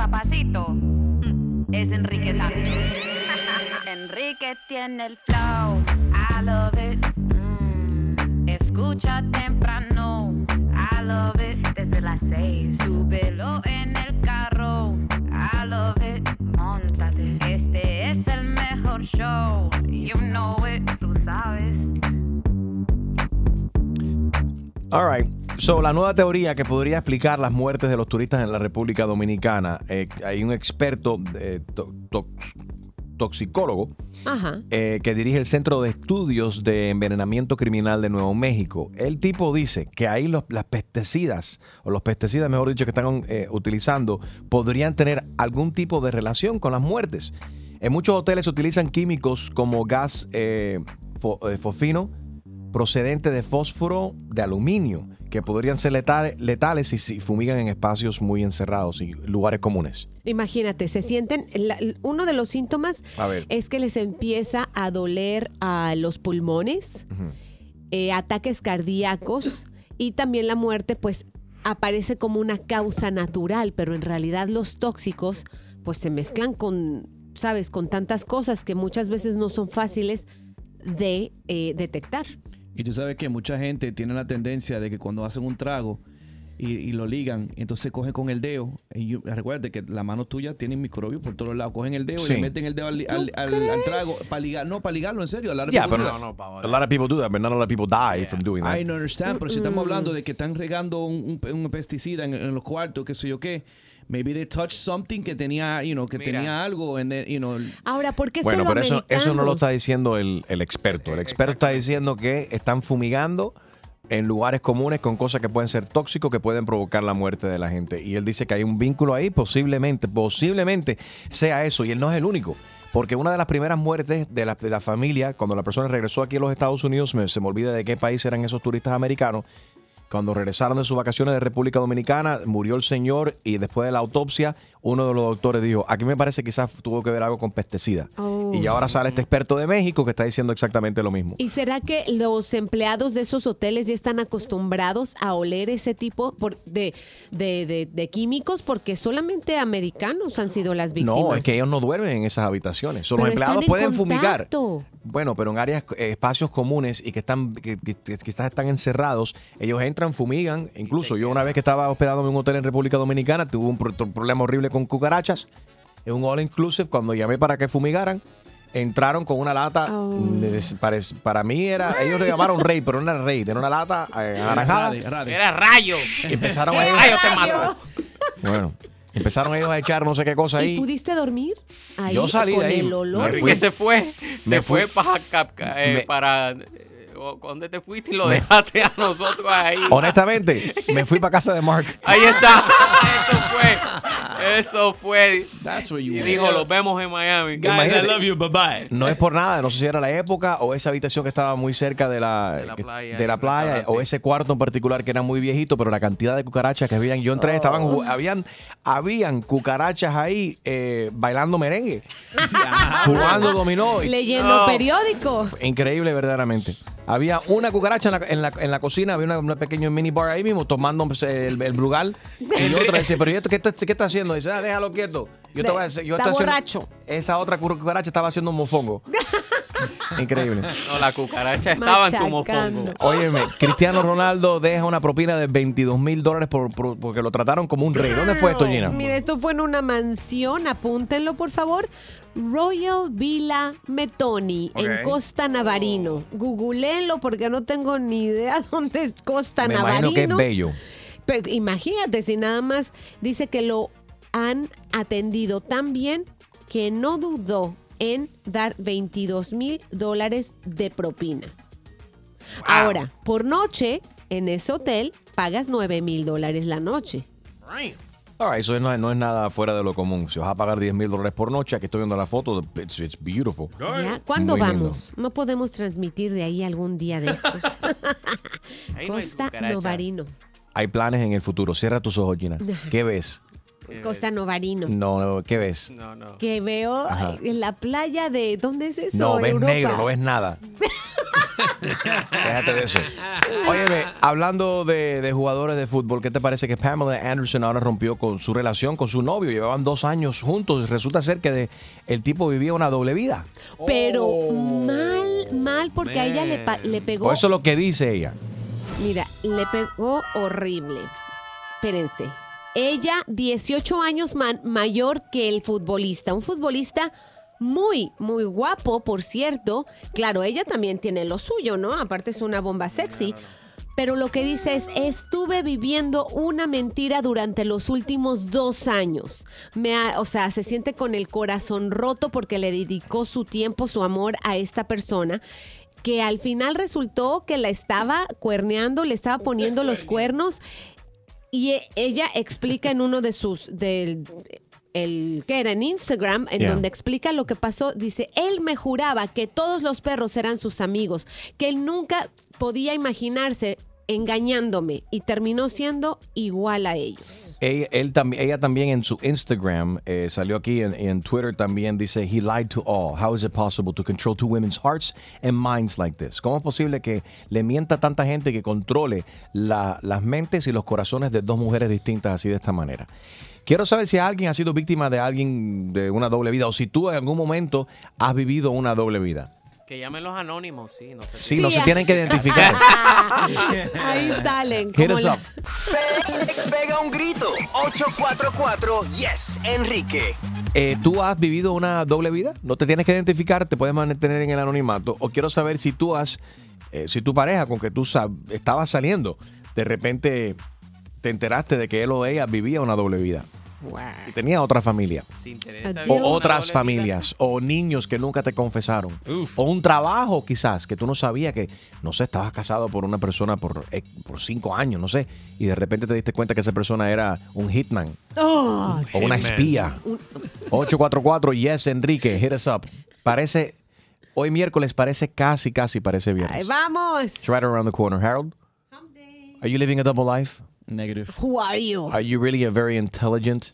papacito mm, es Enrique Santos. Enrique tiene el flow, I love it. Mm, escucha temprano, I love it. Desde las seis, súbelo en el carro, I love it. Montate, este es el mejor show, you know it, tú sabes. All right. So, la nueva teoría que podría explicar las muertes de los turistas en la República Dominicana. eh, hay un experto eh, to- tox- toxicólogo Ajá. eh, que dirige el Centro de Estudios de Envenenamiento Criminal de Nuevo México. El tipo dice que ahí los- las pesticidas, o los pesticidas, mejor dicho, que están utilizando, podrían tener algún tipo de relación con las muertes. En muchos hoteles se utilizan químicos como gas fo- fosfino procedente de fósforo de aluminio, que podrían ser letales, letales si, si fumigan en espacios muy encerrados y lugares comunes. Imagínate, se sienten, la- uno de los síntomas es que les empieza a doler a los pulmones, eh, ataques cardíacos y también la muerte pues aparece como una causa natural, pero en realidad los tóxicos pues se mezclan con, sabes, con tantas cosas que muchas veces no son fáciles de eh, detectar. Y tú sabes que mucha gente tiene la tendencia de que cuando hacen un trago y, y lo ligan, entonces cogen con el dedo. Y recuerda que la mano tuya tiene microbios por todos lados. Cogen el dedo Sí. y le meten el dedo al, al- al- al trago para ligar. No, para ligarlo en serio. a la Yeah, people pero do that. a lot of people do that, but not a lot of people die from doing that. I don't understand, pero si estamos hablando de que están regando un, un- un pesticida en, en los cuartos, qué sé yo qué, maybe they touched something que tenía, you know, que Mira. tenía algo, and then, you know, Ahora, ¿por qué Bueno, solo pero eso, eso no lo está diciendo el, el experto. El experto está diciendo que están fumigando en lugares comunes con cosas que pueden ser tóxicos, que pueden provocar la muerte de la gente. Y él dice que hay un vínculo ahí, posiblemente, posiblemente sea eso. Y él no es el único. Porque una de las primeras muertes de la, de la familia, cuando la persona regresó aquí a los Estados Unidos, me- se me olvida de qué país eran esos turistas americanos, cuando regresaron de sus vacaciones de República Dominicana, murió el señor y después de la autopsia, uno de los doctores dijo, aquí me parece que quizás tuvo que ver algo con pesticida. Oh. Y ahora sale este experto de México que está diciendo exactamente lo mismo. ¿Y será que los empleados de esos hoteles ya están acostumbrados a oler ese tipo de, de- de- de químicos? Porque solamente americanos han sido las víctimas. No, es que ellos no duermen en esas habitaciones. Pero los empleados pueden fumigar. contacto. Bueno, pero en áreas, eh, espacios comunes y que están, que, que- que quizás están encerrados, ellos entran, fumigan. Incluso yo una vez que estaba hospedándome en un hotel en República Dominicana, tuve un pro- problema horrible con cucarachas. En un all inclusive, cuando llamé para que fumigaran, entraron con una lata. Oh. de- Para, para mí era, ellos le llamaron rey, pero no era rey, era una lata eh, anaranjada. Era rayo. Y empezaron a ellos, Rayo te mató. bueno, empezaron ellos a echar no sé qué cosa ¿Y ahí. pudiste dormir? Ahí, Yo salí de con ahí. el olor. Me fui. se fue. Me Se fue eh, Me- para eh, ¿Dónde te fuiste y lo dejaste a nosotros ahí? Honestamente, me fui para casa de Mark. Ahí está. Eso fue. Eso fue. That's you Y dijo, los vemos en Miami. Guys, I love you, bye bye. No es por nada, no sé si era la época o esa habitación que estaba muy cerca de la, De la playa, de la playa, o ese cuarto en particular que era muy viejito, pero la cantidad de cucarachas que habían, yo entré, estaban, Oh. ju- habían, habían cucarachas ahí eh, bailando merengue, jugando dominó. y- Leyendo No. periódico. Increíble, verdaderamente. Había una cucaracha en la, en la, en la cocina, había una, una pequeño mini bar ahí mismo tomando pues, el, el brugal. Y otra dice, pero ¿y esto qué, está- qué está haciendo? Dice, ah, déjalo quieto. Yo te voy a decir, yo Está estoy haciendo- borracho. Esa otra cucaracha estaba haciendo un mofongo. Increíble. No, la cucaracha estaba en tu mofongo. Óyeme, Cristiano Ronaldo deja una propina de 22 mil dólares por, por- porque lo trataron como un rey. ¿Dónde fue esto, Gina? Mira, esto fue en una mansión, apúntenlo por favor. Royal Villa Metoni en. Costa Navarino. Googleenlo porque no tengo ni idea dónde es Costa Me Navarino. imagino que es bello. Pero imagínate si nada más dice que lo han atendido tan bien que no dudó en dar 22 mil dólares de propina. Ahora, por noche, en ese hotel, pagas 9 mil dólares la noche. All right, eso no, es- no es nada fuera de lo común. Si vas a pagar 10 mil dólares por noche, aquí estoy viendo la foto, it's, it's beautiful. ¿Cuándo Muy lindo. vamos? No podemos transmitir de ahí algún día de estos. Ahí no hay Costa cucarachas. Novarino. Hay planes en el futuro. Cierra tus ojos, Gina. ¿Qué ves? Costa Novarino. No, no, ¿qué ves? No, no. Que veo Ajá. en la playa de. ¿Dónde es eso? No, ves Europa. negro, no ves nada. Déjate de eso. Óyeme, hablando de, de jugadores de fútbol, ¿qué te parece que Pamela Anderson ahora rompió con su relación con su novio? Llevaban dos años juntos. Resulta ser que de- el tipo vivía una doble vida. Pero Oh. mal, mal, porque a ella le, le pegó. O eso es lo que dice ella. Mira, le pegó horrible. Espérense. Ella, 18 años man- mayor que el futbolista. Un futbolista muy, muy guapo, por cierto. Claro, ella también tiene lo suyo, ¿no? Aparte es una bomba sexy. Pero lo que dice es, estuve viviendo una mentira durante los últimos dos años. Me ha- o sea, se siente con el corazón roto porque le dedicó su tiempo, su amor a esta persona que al final resultó que la estaba cuerneando, le estaba poniendo los cuernos y e- ella explica en uno de sus del el que era en Instagram, en Yeah. donde explica lo que pasó, dice, él me juraba que todos los perros eran sus amigos, que él nunca podía imaginarse engañándome y terminó siendo igual a ellos. Ella, también, en su Instagram eh, salió aquí en, Twitter también dice he lied to all. How is it possible to control two women's hearts and minds like this? ¿Cómo es posible que le mienta tanta gente que controle la- las mentes y los corazones de dos mujeres distintas así de esta manera? Quiero saber si alguien ha sido víctima de alguien de una doble vida o si tú en algún momento has vivido una doble vida. Que llamen los anónimos, sí. No sé. Sí, no se tienen que identificar. Ahí salen. Hit us la- up. Pega un grito. 844 Yes, Enrique. Eh, ¿Tú has vivido una doble vida? No te tienes que identificar, te puedes mantener en el anonimato. O quiero saber si tú has, eh, si tu pareja con que tú sab- estabas saliendo, de repente te enteraste de que él o ella vivía una doble vida. Y tenía otra familia. ¿Te interesa O otras familias. O niños que nunca te confesaron. O un trabajo quizás que tú no sabías que, no sé, estabas casado por una persona por, eh, por cinco años, no sé. Y de repente te diste cuenta que esa persona era un hitman. Oh, O una espía. 844 Yes Enrique, hit us up. Parece, hoy miércoles parece casi, casi parece ahí viernes. vamos. It's right around the corner. Harold, are you living a double life? Negative. Who are you? Are you really a very intelligent,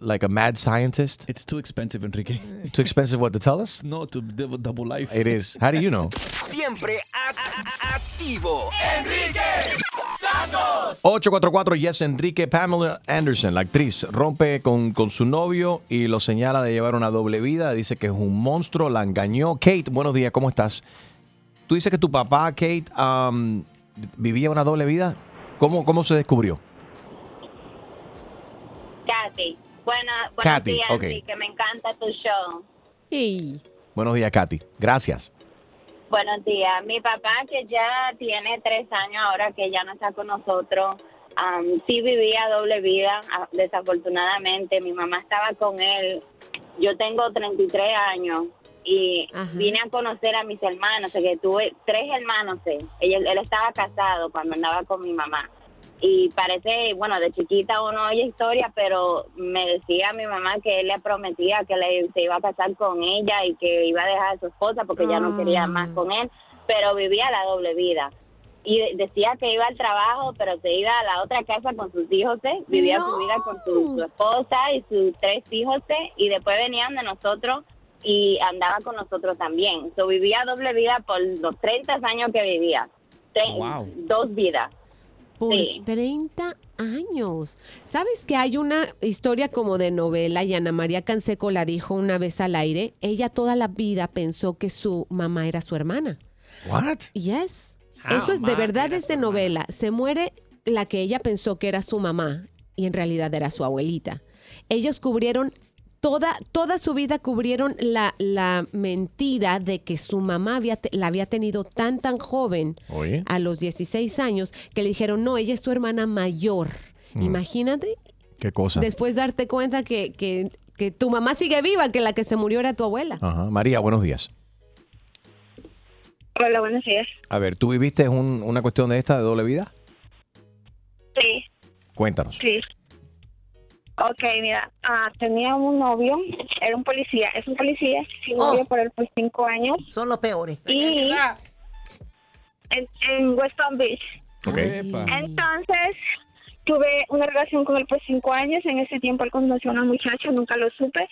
like a mad scientist? It's too expensive, Enrique. Too expensive what to tell us? No, to double, double life. It is. How do you know? Siempre a- a- a- activo. 844 Yes Enrique Pamela Anderson, la actriz, rompe con, con su novio y lo señala de llevar una doble vida. Dice que es un monstruo, la engañó. Kate, buenos días, ¿cómo estás? Tú dices que tu papá, Kate, um, vivía una doble vida. ¿Cómo, cómo se descubrió? Katy. Buena, buenos Katy, días, ok. Enrique. Me encanta tu show. Hey. Buenos días, Katy. Gracias. Buenos días. Mi papá, que ya tiene tres años ahora que ya no está con nosotros, am, sí vivía doble vida, ah, desafortunadamente. Mi mamá estaba con él. Yo tengo 33 años y Ajá. vine a conocer a mis hermanos, o sea, que tuve tres hermanos. Él, él, él estaba casado cuando andaba con mi mamá. Y parece, bueno, de chiquita uno oye historia, pero me decía mi mamá que él le prometía que le, se iba a casar con ella y que iba a dejar a su esposa porque ya no quería Ah. más con él, pero vivía la doble vida. Y de- decía que iba al trabajo, pero se iba a la otra casa con sus hijos, ¿eh? vivía su vida con su, su esposa y sus tres hijos, ¿eh? y después venían de nosotros y andaba con nosotros también. So, vivía doble vida por los 30 años que vivía. Tre- Wow. Dos vidas. Por Sí. 30 años. ¿Sabes que hay una historia como de novela y Ana María Canseco la dijo una vez al aire? Ella toda la vida pensó que su mamá era su hermana. What? Yes. Eso es de verdad es de novela. Se muere la que ella pensó que era su mamá y en realidad era su abuelita. Ellos cubrieron toda, toda su vida cubrieron la, la mentira de que su mamá había te- la había tenido tan tan joven Oye. a los 16 años que le dijeron, no, ella es tu hermana mayor. Mm. Imagínate ¿Qué cosa? después darte cuenta que, que, que tu mamá sigue viva, que la que se murió era tu abuela. Ajá. María, buenos días. Hola, buenos días. A ver, ¿tú viviste un- una cuestión de esta de doble vida? Sí, Cuéntanos. sí. Ok, mira, ah, tenía un novio, era un policía, es un policía, sí, Oh. novio por él por cinco años, Son los peores. y en, en West Palm Beach. Ok. Epa. Entonces, tuve una relación con él por cinco años, en ese tiempo él conoció a una muchacha, nunca lo supe,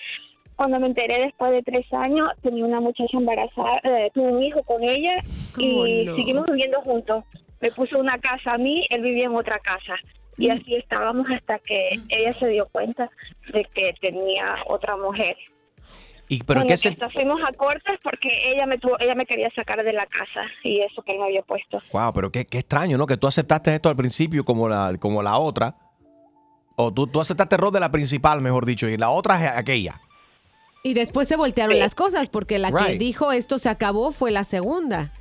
cuando me enteré después de tres años, tenía una muchacha embarazada, eh, tuve un hijo con ella y no? seguimos viviendo juntos. Me puso una casa a mí, él vivía en otra casa. Y así estábamos hasta que ella se dio cuenta de que tenía otra mujer. ¿Y pero en Bueno, qué se... hasta fuimos a cortes porque ella me tuvo, ella me quería sacar de la casa y eso que él me había puesto. Wow, pero qué, qué extraño, ¿no? Que tú aceptaste esto al principio como la, como la otra. O tú, tú aceptaste el rol de la principal, mejor dicho, y la otra es aquella. Y después se voltearon Sí. las cosas porque la que dijo esto se acabó fue la segunda.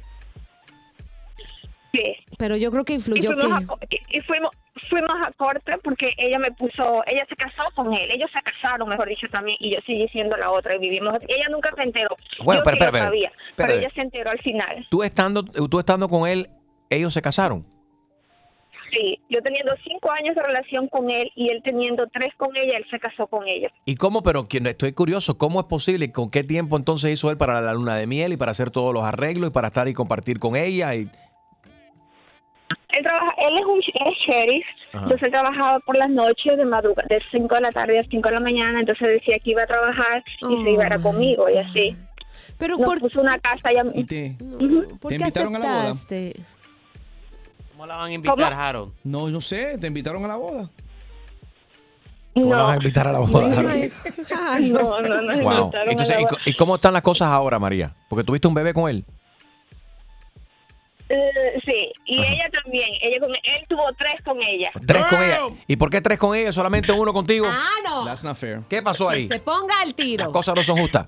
Sí. Pero yo creo que Y influyó fuimos, que... y- y fuimos, fuimos a corte porque ella me puso, ella se casó con él, ellos se casaron, mejor dicho, también, y yo seguí siendo la otra y vivimos. Ella nunca se enteró. Bueno, sí lo espera, sabía, espera. pero ella se enteró al final. Tú estando, tú estando con él, ellos se casaron. Sí, yo teniendo cinco años de relación con él y él teniendo tres con ella, él se casó con ella. ¿Y cómo? Pero estoy curioso, ¿cómo es posible? ¿Con qué tiempo entonces hizo él para la luna de miel y para hacer todos los arreglos y para estar y compartir con ella? Y, Él trabaja, él es un él es sheriff, Ajá. entonces él trabajaba por las noches de madrugada, de 5 de la tarde a 5 de la mañana, entonces decía que iba a trabajar y se iba a ir conmigo y así. Pero Nos por, puso una casa y a ¿Y te, ¿por ¿te qué invitaron a la boda? ¿Cómo la van a invitar, ¿Cómo? Harold? No, no sé, ¿te invitaron a la boda? ¿Cómo la No. vas a invitar a la boda? No, no, no. Wow. invitaron a Entonces, la ¿y, boda. y cómo están las cosas ahora, María? Porque tuviste un bebé con él. Eh, sí, y ella también. Ella con, él tuvo tres con ella. Tres con ella. ¿Y por qué tres con ella? Solamente uno contigo. Ah, no. That's not fair. ¿Qué pasó ahí? Se ponga al Las tiro. cosas no son justas.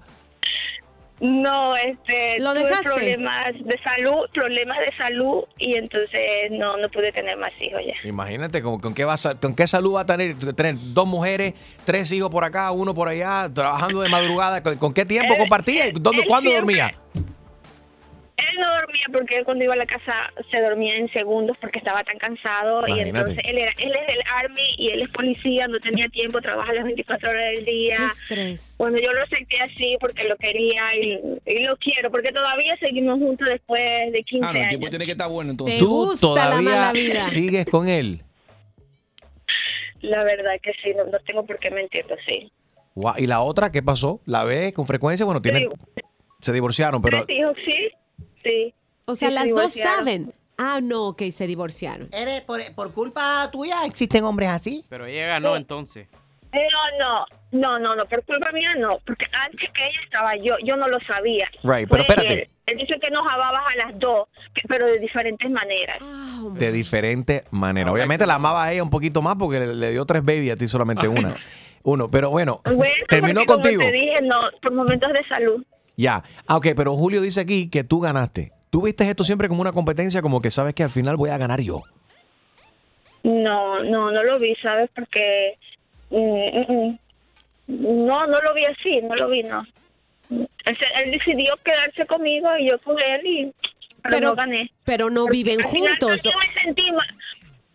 No, este, ¿Lo tuve dejaste? problemas de salud, problemas de salud y entonces no, no pude tener más hijos ya. Imagínate con, con qué vas a- con qué salud va a tener, tener dos mujeres, tres hijos por acá, uno por allá, trabajando de madrugada. ¿Con, con qué tiempo compartía? ¿Dónde, él ¿Cuándo siempre- dormía? Él no dormía porque él cuando iba a la casa se dormía en segundos porque estaba tan cansado y entonces él era él es del army y él es policía, no tenía tiempo, trabaja las 24 horas del día. Bueno, yo lo acepté así porque lo quería y, y lo quiero porque todavía seguimos juntos después de 15 Ah, no, el años. tiene que estar bueno entonces. ¿Tú todavía sigues con él? La verdad que sí, no, no tengo por qué mentirlo, sí. Guau, ¿Y la otra qué pasó? ¿La ves con frecuencia? Bueno, tienen, se divorciaron, pero Tres hijos, sí, sí. O sea, Sí, se las dos divorciaron. saben. Ah, no, ok, se divorciaron. Eres por, por culpa tuya existen hombres así. Pero ella ganó entonces. No, no, no, no, no, por culpa mía no, porque antes que ella estaba yo, yo no lo sabía. Right, Fue pero espérate. Él, Él dice que nos amaba a las dos, que- pero de diferentes maneras. Ah, de diferente manera. Obviamente la amaba a ella un poquito más porque le, le dio tres babies a ti solamente una. Uno, pero bueno, Bueno, terminó porque como contigo. te dije, no, por momentos de salud. Ya. Ah, ok, pero Julio dice aquí que tú ganaste. ¿Tú viste esto siempre como una competencia, como que sabes que al final voy a ganar yo? No, no, no lo vi, ¿sabes? Porque mm, mm, mm. no, no lo vi así, no lo vi, no. Él, decidió quedarse conmigo y yo con él y pero, Pero- no gané. Pero no viven juntos. también me sentí mal,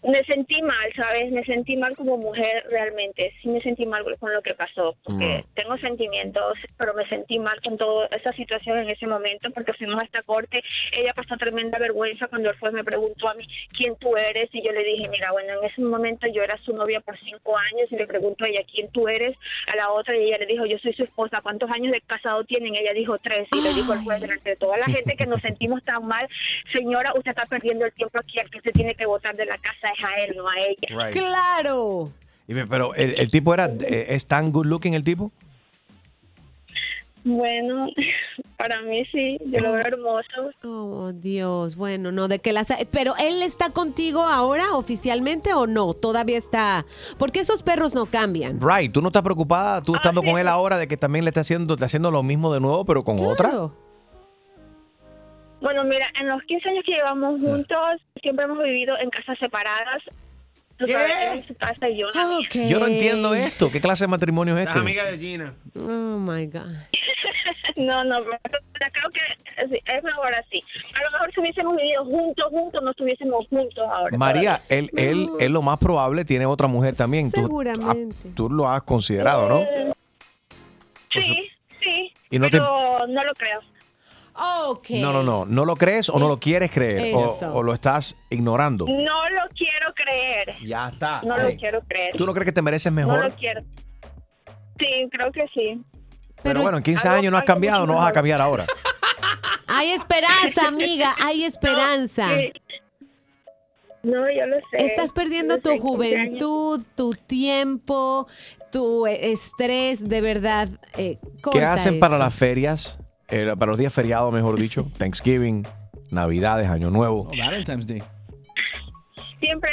me sentí mal, ¿sabes? Me sentí mal como mujer realmente. Sí me sentí mal con lo que pasó, porque Mm. tengo sentimientos, pero me sentí mal con toda esa situación en ese momento, porque fuimos a esta corte. Ella pasó tremenda vergüenza cuando él fue, me preguntó a mí quién tú eres, y yo le dije, mira, bueno, en ese momento yo era su novia por cinco años, y le preguntó a ella quién tú eres, a la otra, y ella le dijo, yo soy su esposa, ¿cuántos años de casado tienen? Ella dijo tres, y le dijo el juez delante de toda la gente que nos sentimos tan mal, señora, usted está perdiendo el tiempo aquí, el que se tiene que votar de la casa es a él, no a ella. Right. Claro. Pero el, el tipo era, eh, ¿es tan good looking el tipo? Bueno, para mí sí, yo lo veo hermoso. Oh, Dios. Bueno, no, de que las... Pero él está contigo ahora oficialmente o no? Todavía está... Porque esos perros no cambian. Right, ¿tú no estás preocupada tú estando sí. con él ahora de que también le está haciendo, está haciendo lo mismo de nuevo, pero con otra? Bueno, mira, en los 15 años que llevamos juntos, siempre hemos vivido en casas separadas. Tú ¿Qué? sabes, él en su casa y yo en la mía. Ok. Yo no entiendo esto. ¿Qué clase de matrimonio es Las este? amigas de Gina. Oh, my God. No, no, pero creo que es- es mejor así. A lo mejor si hubiésemos vivido juntos, juntos, no estuviésemos juntos ahora. María, él, él, él lo más probable tiene otra mujer también. Tú- Seguramente. ah, Tú, lo has considerado, ¿no? Sí, sí, Y no te- pero no lo creo. No, no, no. ¿No lo crees o no lo quieres creer? O, Eso. o lo estás ignorando? No lo quiero creer. Ya está. No lo quiero creer. ¿Tú no crees que te mereces No mejor? lo quiero. Sí, creo que sí. Pero bueno, en 15 años no has cambiado, no vas a cambiar ahora. Hay esperanza, amiga, hay esperanza. Sí. No, yo lo sé. Estás perdiendo Yo tu sé, 15 años. juventud, tu tiempo, tu eh, estrés, de verdad. eh, ¿Qué hacen para las ferias? Eh, para los días feriados, mejor dicho. Thanksgiving, Navidades, Año Nuevo. Oh, Valentine's Day. Siempre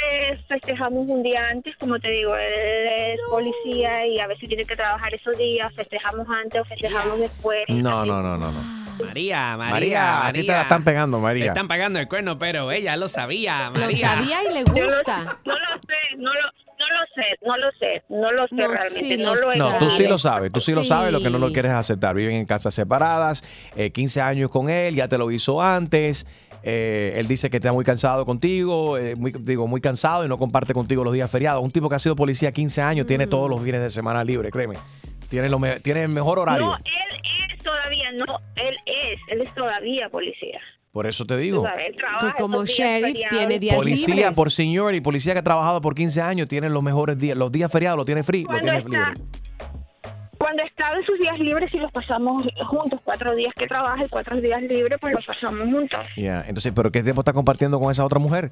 festejamos un día antes, como te digo, él es policía y a veces tiene que trabajar esos días, festejamos antes o festejamos después. No, no, no, no, no. María, María, María, a ti te la están pegando, María. están pagando el cuerno, pero ella lo sabía, Lo María. sabía y le Yo lo- gusta. No lo sé, no lo, lo sé, no lo sé, no lo sé No, realmente, sí no lo he No, tú sí lo sabes, tú sí lo sabes, lo que no lo quieres aceptar. Viven en casas separadas, eh, 15 años con él, ya te lo hizo antes. eh, él dice que está muy cansado contigo, eh, muy, digo, muy cansado y no comparte contigo los días feriados. Un tipo que ha sido policía 15 años tiene Mm. todos los fines de semana libre, créeme. Tiene, lo me- tiene el mejor horario. No, él es todavía, no, él es, él es todavía policía. Por eso te digo. sabes, él trabaja Que como sheriff feriados. tiene días Policía libres. por seniority, policía que ha trabajado por 15 años, tiene los mejores días. Los días feriados lo tiene free, lo Cuando tiene está- libre. Cuando está en sus días libres y los pasamos juntos, cuatro días que trabaja y cuatro días libres, pues los pasamos juntos. Ya, Entonces, ¿pero qué tiempo está compartiendo con esa otra mujer?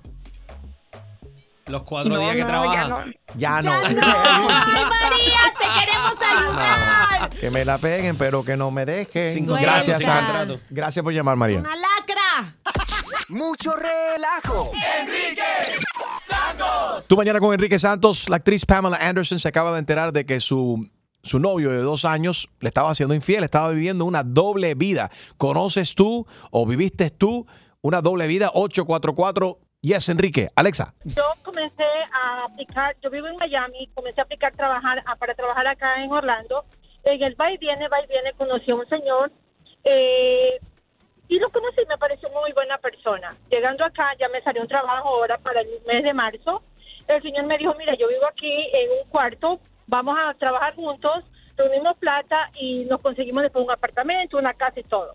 Los cuatro No, días que no, trabaja. ya no. Ya no. ¡Ay, María, te queremos ayudar! Que me la peguen, pero que no me dejen. Gracias, Sandra. Gracias por llamar, María. ¡Una lacra! Mucho relajo. Tú mañana con Enrique Santos, la actriz Pamela Anderson se acaba de enterar de que su, su novio de dos años le estaba haciendo infiel, estaba viviendo una doble vida. ¿Conoces tú o viviste tú una doble vida? 844 Yes, Enrique. Alexa. Yo comencé a aplicar, yo vivo en Miami, comencé a aplicar trabajar a- para trabajar acá en Orlando. En el va y viene, va y viene, conocí a un señor eh, y lo conocí, me pareció muy buena persona. Llegando acá, ya me salió un trabajo ahora para el mes de marzo. El señor me dijo, mira, yo vivo aquí en un cuarto, vamos a trabajar juntos, reunimos plata y nos conseguimos después un apartamento, una casa y todo.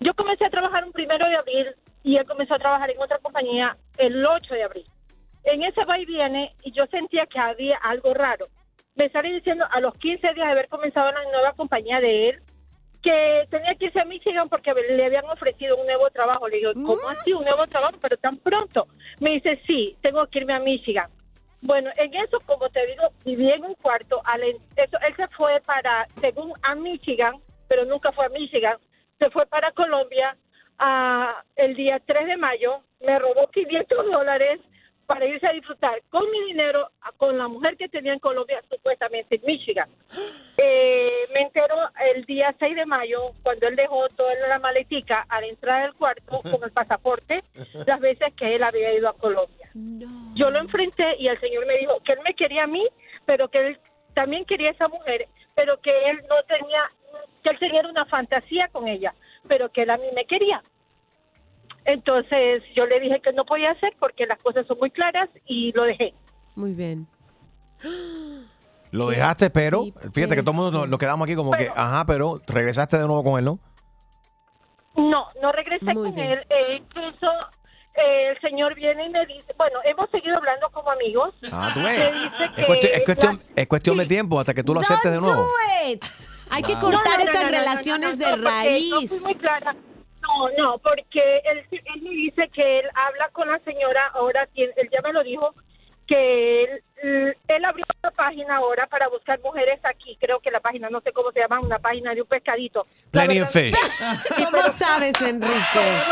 Yo comencé a trabajar un primero de abril y él comenzó a trabajar en otra compañía el 8 de abril. En ese va y viene y yo sentía que había algo raro. Me salí diciendo a los 15 días de haber comenzado la nueva compañía de él que tenía que irse a Michigan porque le habían ofrecido un nuevo trabajo. Le digo, ¿cómo así un nuevo trabajo? Pero tan pronto. Me dice, sí, tengo que irme a Michigan. Bueno, en eso, como te digo, viví en un cuarto. Al, eso, él se fue para, según a Michigan, pero nunca fue a Michigan, se fue para Colombia ah, el día 3 de mayo, me robó 500 dólares para irse a disfrutar con mi dinero, con la mujer que tenía en Colombia, supuestamente en Michigan. Eh, me entero el día 6 de mayo, cuando él dejó toda la maletica al entrar al cuarto con el pasaporte, las veces que él había ido a Colombia. Yo lo enfrenté y el señor me dijo que él me quería a mí, pero que él también quería a esa mujer, pero que él no tenía, que él tenía una fantasía con ella, pero que él a mí me quería. Entonces yo le dije que no podía hacer porque las cosas son muy claras y lo dejé. Muy bien. Lo dejaste, pero fíjate que todo el mundo nos, nos quedamos aquí como que, Pero- ajá, pero regresaste de nuevo con él, ¿no? No, no regresé Muy con bien. él. Eh, incluso eh, el señor viene y me dice, bueno, hemos seguido hablando como amigos. Ah, tú Me ves. dice Es que cuestión, es cuestión, la- es cuestión de tiempo hasta que tú lo aceptes de Don't nuevo. do it. Hay que Ah. cortar No, no, no, esas no, no, no, relaciones no, de porque No, raíz. fui muy clara. No, no, porque él, él me dice que él habla con la señora, ahora tiene- él ya me lo dijo, que él, él abrió una página ahora para buscar mujeres aquí, creo que la página, no sé cómo se llama, una página de un pescadito. Plenty of fish. ¿Cómo sabes, Enrique?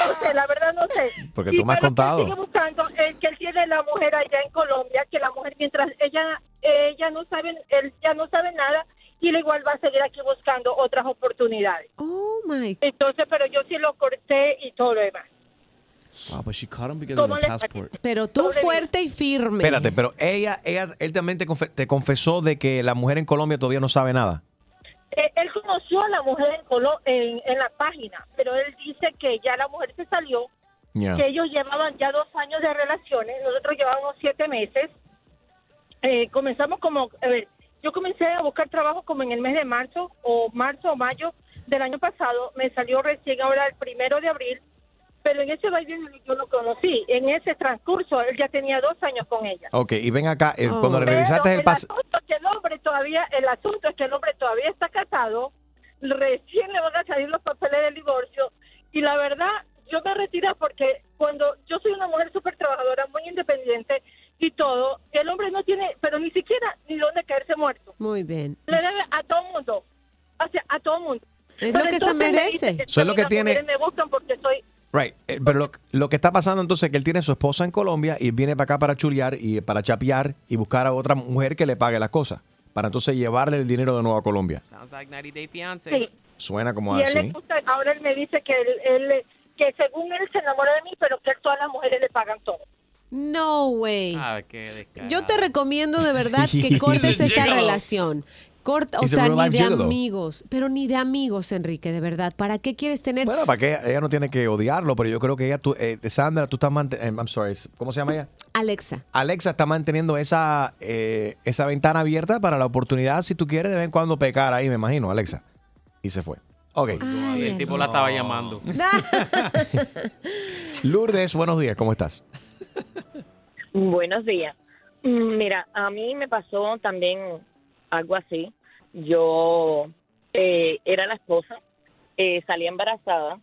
No sé, la verdad no sé. Porque Sí, tú me has pero que contado. Sigue buscando, que él tiene la mujer allá en Colombia, que la mujer mientras ella ella no sabe, él ya no sabe nada y él igual va a seguir aquí buscando otras oportunidades. Oh my. Entonces, pero yo sí lo corté y todo lo demás. Wow, but she caught him because of ¿Cómo the passport. Pero tú fuerte y firme. Espérate, pero ella, ella, él también te, confe- te confesó de que la mujer en Colombia todavía no sabe nada. Eh, él conoció a la mujer en, Colo- en, en la página, pero él dice que ya la mujer se salió, Ya. que ellos llevaban ya dos años de relaciones, nosotros llevábamos siete meses. Eh, comenzamos como, a ver, yo comencé a buscar trabajo como en el mes de marzo, o marzo o mayo del año pasado, me salió recién ahora el primero de abril, pero en ese vaivén yo lo conocí, en ese transcurso él ya tenía dos años con ella. Ok, y ven acá, eh, Oh. cuando revisaste el el pas... asunto es que el hombre todavía, el asunto es que el hombre todavía está casado, recién le van a salir los papeles del divorcio y la verdad yo me retiro porque cuando yo soy una mujer súper trabajadora, muy independiente y todo, el hombre no tiene, pero ni siquiera ni dónde caerse muerto. Muy bien. Le debe a todo mundo, o sea, a todo mundo. Es Pero lo que se me merece. Eso es lo que tiene- mujeres me gustan porque soy Right. Eh, Pero lo, lo que está pasando entonces es que él tiene a su esposa en Colombia y viene para acá para chulear y para chapear y buscar a otra mujer que le pague las cosas. Para entonces llevarle el dinero de nuevo a Colombia. Sounds like 90 Day Fiance. Sí. Suena como y él así. le gusta, ahora él me dice que él, él- que según él se enamora de mí, pero que todas las mujeres le pagan todo. No way. Ah, qué descarado. Yo te recomiendo de verdad Sí. que cortes esa relación. Corta, o sea, ni de gigolo. amigos, pero ni de amigos, Enrique, de verdad. ¿Para qué quieres tener? Bueno, para que ella no tiene que odiarlo, pero yo creo que ella, tú, eh, Sandra, tú estás manteniendo, I'm sorry, ¿cómo se llama ella? Alexa, Alexa está manteniendo esa, eh, esa ventana abierta para la oportunidad, si tú quieres, de vez en cuando pecar ahí, me imagino, Alexa. Y se fue. Ok. Ay, El tipo la estaba llamando. Lourdes, buenos días, ¿cómo estás? Buenos días. Mm, Mira, a mí me pasó también algo así. Yo eh, era la esposa, eh, salí embarazada.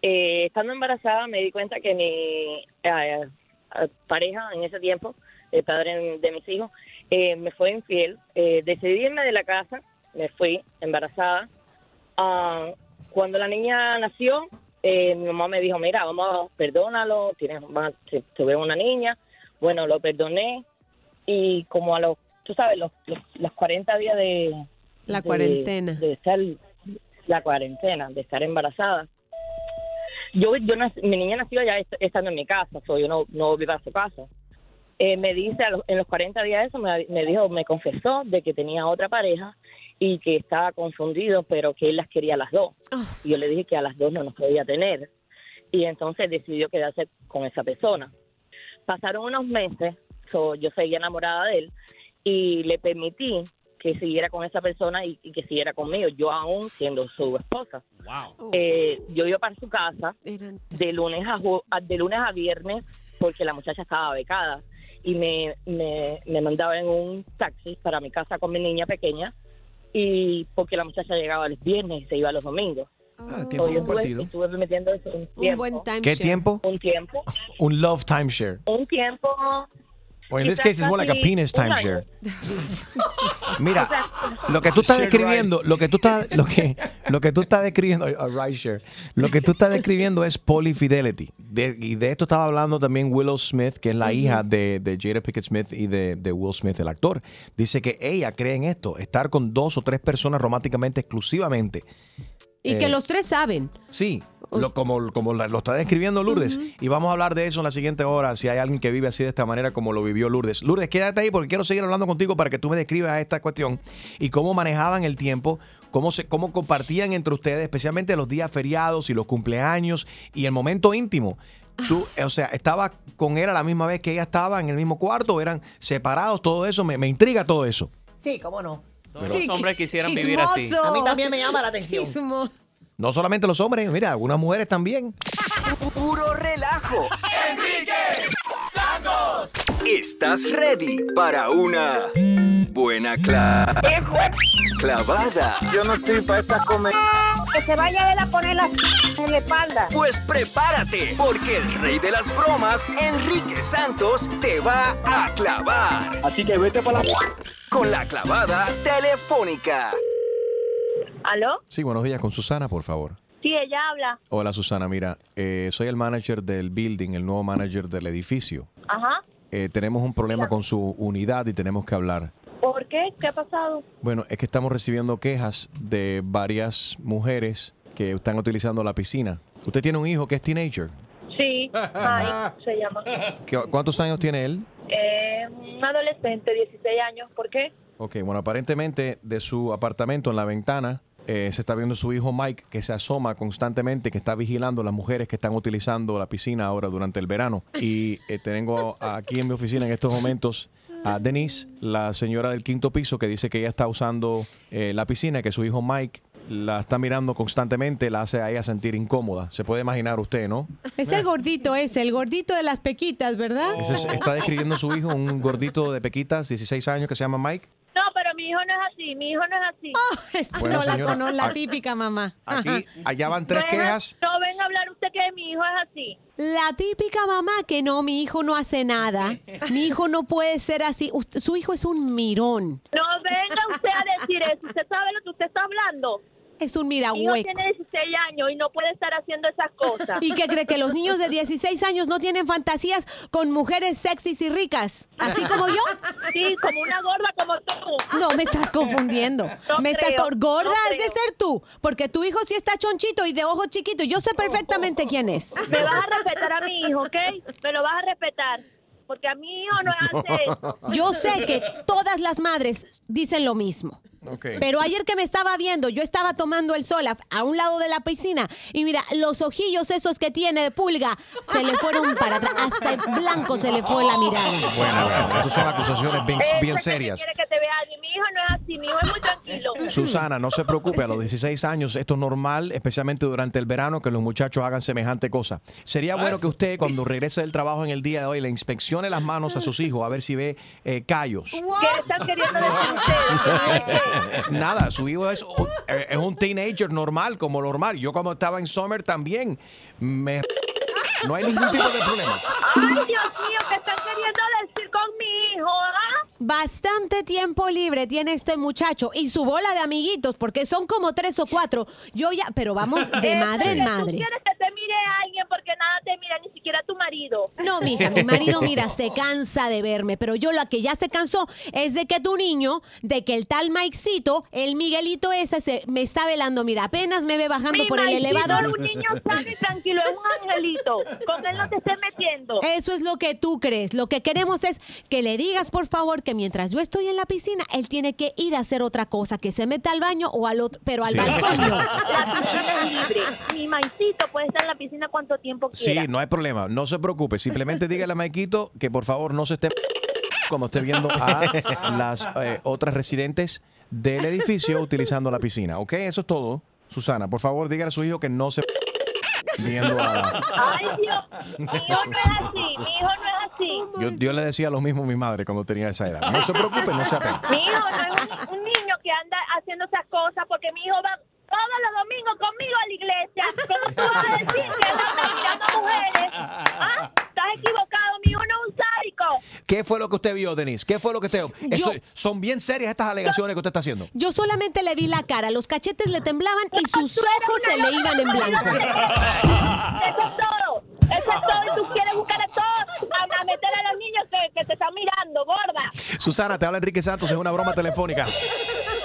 Eh, estando embarazada me di cuenta que mi eh, eh, pareja en ese tiempo, el padre de mis hijos, eh, me fue infiel. Decidí irme de la casa, me fui embarazada. Ah, cuando la niña nació, mi mamá me dijo, mira, vamos, perdónalo, tienes, te- tuve una niña. Bueno, lo perdoné y como a los, tú sabes, los, los, los 40 días de... La de- cuarentena. De estar, la cuarentena, de estar embarazada. Yo, yo mi niña nació ya est- estando en mi casa, so yo no, no vivo a su casa. Eh, me dice, a los- en los 40 días eso, me, me dijo, me confesó de que tenía otra pareja y que estaba confundido, pero que él las quería a las dos. Y yo le dije que a las dos no nos podía tener. Y entonces decidió quedarse con esa persona. Pasaron unos meses, so, yo seguía enamorada de él y le permití que siguiera con esa persona y, y que siguiera conmigo, yo aún siendo su esposa. Wow. Eh, yo iba para su casa de lunes a, ju- a- de lunes a viernes porque la muchacha estaba becada y me, me, me mandaba en un taxi para mi casa con mi niña pequeña y porque la muchacha llegaba los viernes y se iba los domingos. Ah, So, tiempo yo estuve, compartido. estuve permitiendo eso un un tiempo. buen time ¿Qué tiempo? Un tiempo. Un love timeshare. Un tiempo. Well, in this case, it's more like a penis timeshare. Mira, lo que tú estás describiendo, lo que tú estás, lo que, lo que tú estás describiendo, a ride share, lo que tú estás describiendo es polyfidelity. De, y de esto estaba hablando también Willow Smith, que es la hija de, de Jada Pickett Smith y de, de Will Smith, el actor. Dice que ella cree en esto, estar con dos o tres personas románticamente exclusivamente. Y que Eh, los tres saben. Sí, lo, como, como la- lo está describiendo Lourdes. Y vamos a hablar de eso en la siguiente hora, si hay alguien que vive así de esta manera como lo vivió Lourdes. Lourdes, quédate ahí porque quiero seguir hablando contigo para que tú me describas esta cuestión y cómo manejaban el tiempo, cómo, se, cómo compartían entre ustedes, especialmente los días feriados y los cumpleaños y el momento íntimo. Tú, o sea, ¿estaba con él a la misma vez que ella estaba en el mismo cuarto o eran separados? Todo eso, me, me intriga todo eso. Sí, cómo no. Todos los hombres quisieran vivir así. A mí también me llama la atención. Chismo. No solamente los hombres, mira, algunas mujeres también. Puro relajo. Enrique Santos. ¿Estás ready para una buena cla- clavada? Yo no estoy para esta comedia. Que se vaya él a poner la en la espalda. Pues prepárate, porque el rey de las bromas, Enrique Santos, te va a clavar Así que vete para la... con la clavada telefónica. ¿Aló? Sí, buenos días con Susana, por favor. Sí, ella habla. Hola Susana, mira, eh, soy el manager del building, el nuevo manager del edificio. Ajá. Eh, tenemos un problema con su unidad y tenemos que hablar. ¿Por qué? ¿Qué ha pasado? Bueno, es que estamos recibiendo quejas de varias mujeres que están utilizando la piscina. Usted tiene un hijo que es teenager. Sí, Mike se llama. ¿Qué- ¿Cuántos años tiene él? Eh, un adolescente, 16 años. ¿Por qué? Ok, bueno, aparentemente de su apartamento en la ventana eh, se está viendo su hijo Mike que se asoma constantemente, que está vigilando las mujeres que están utilizando la piscina ahora durante el verano. Y eh, tengo aquí en mi oficina en estos momentos a Denise, la señora del quinto piso, que dice que ella está usando eh, la piscina, que su hijo Mike la está mirando constantemente, la hace a ella sentir incómoda. Se puede imaginar usted, ¿no? Es el gordito ese, el gordito de las pequitas, ¿verdad? Ese es- está describiendo su hijo, un gordito de pequitas, 16 años, que se llama Mike. No, pero mi mi hijo no es así, mi hijo no es así. Bueno, no la señora, conozco, la a- típica mamá. Aquí, allá van tres No es- quejas. No venga a hablar usted que mi hijo es así. La típica mamá que no, mi hijo no hace nada. Mi hijo no puede ser así. Usted- su hijo es un mirón. No venga usted a decir eso. Usted sabe lo que usted está hablando. Es un Mi mirahueco. tiene 16 años y no puede estar haciendo esas cosas. ¿Y qué cree que los niños de 16 años no tienen fantasías con mujeres sexys y ricas? Así como yo. Sí, como una gorda como tú. No, me estás confundiendo. No me estás creo, cor- gorda no es de ser tú, porque tu hijo sí está chonchito y de ojos chiquitos. Yo sé perfectamente quién es. Me vas a respetar a mi hijo, ¿ok? Me lo vas a respetar. Porque a mi hijo no hace eso. Yo sé que todas las madres dicen lo mismo. Pero ayer que me estaba viendo, yo estaba tomando el sol a, a un lado de la piscina y mira, los ojillos esos que tiene de pulga se le fueron para atrás, hasta el blanco se le fue la mirada. Bueno, bueno, estas son acusaciones bien, serias. Quiere que te vea y mi hijo no es así, mi hijo es muy tranquilo. Susana, no se preocupe, a los 16 años esto es normal, especialmente durante el verano, que los muchachos hagan semejante cosa. Sería bueno que usted, cuando regrese del trabajo en el día de hoy, le inspeccione las manos a sus hijos a ver si ve eh, callos. ¿Qué están queriendo decir ustedes? Nada, su hijo es, un- eh, es un teenager normal, como normal. Yo cuando estaba en Summer también me... No hay ningún tipo de problema. Ay, Dios mío, ¿qué están queriendo decir con mi hijo? ah? Bastante tiempo libre tiene este muchacho y su bola de amiguitos, porque son como tres o cuatro. Yo ya, pero vamos de Es madre en Tú madre. quieres que a alguien porque nada te mira, ni siquiera tu marido. No, mija, mi marido, mira, se cansa de verme, pero yo lo que ya se cansó es de que tu niño, de que el tal Mikecito, el Miguelito ese, se, me está velando. Mira, apenas me ve bajando Mi por el elevador. es un niño sano y tranquilo, es un angelito. Con él no te estés metiendo. Eso es lo que tú crees. Lo que queremos es que le digas, por favor, que mientras yo estoy en la piscina, él tiene que ir a hacer otra cosa, que se meta al baño o al otro, pero al Sí. balcón no. La piscina es libre. Mi maicito puede estar en la piscina cuanto tiempo quiera. Sí, no hay problema, no se preocupe. Simplemente dígale a Maikito que por favor no se esté como esté viendo a las eh, otras residentes del edificio utilizando la piscina. ¿Ok? Eso es todo. Susana, por favor, dígale a su hijo que no se viendo a Ay, Dios, mi hijo no es así, mi hijo no es así. Yo, yo le decía lo mismo a mi madre cuando tenía esa edad. No se preocupe, no se apene. Mi hijo no es un, un niño que anda haciendo esas cosas porque mi hijo va todos los domingos conmigo a la iglesia. ¿Cómo tú vas a decir que anda mirando mujeres? ¿Ah? Estás equivocado, mi hijo no es un sádico. ¿Qué fue lo que usted vio, Denise? ¿Qué fue lo que usted... Eso- son bien serias estas alegaciones que usted está haciendo. Yo solamente le vi la cara, los cachetes le temblaban y sus ojos se le iban en blanco. Eso es todo. Eso es todo. Y tú quieres buscar a todos a, a meter a los niños que, que te están mirando, gorda. Susana, te habla Enrique Santos en una broma telefónica.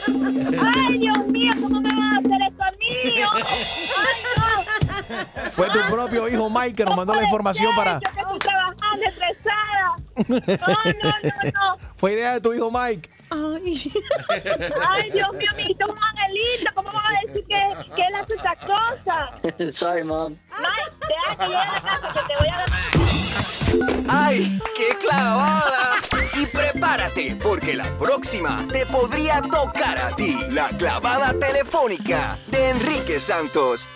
Ay, Dios mío, ¿cómo me vas a hacer esto a mí? Ay, no. Fue tu propio hijo Mike que nos mandó la información para... Yo que estoy trabajando estresada. No, no, no, no. Fue idea de tu hijo Mike. Ay. Ay, Dios mío, mi un angelito. ¿Cómo van a decir que, que él hace esas cosas? Sorry, mom. Mike, deja que llegue a la casa que te voy a dar. ¡Ay, qué clavada! Y prepárate, porque la próxima te podría tocar a ti. La clavada telefónica de Enrique Santos.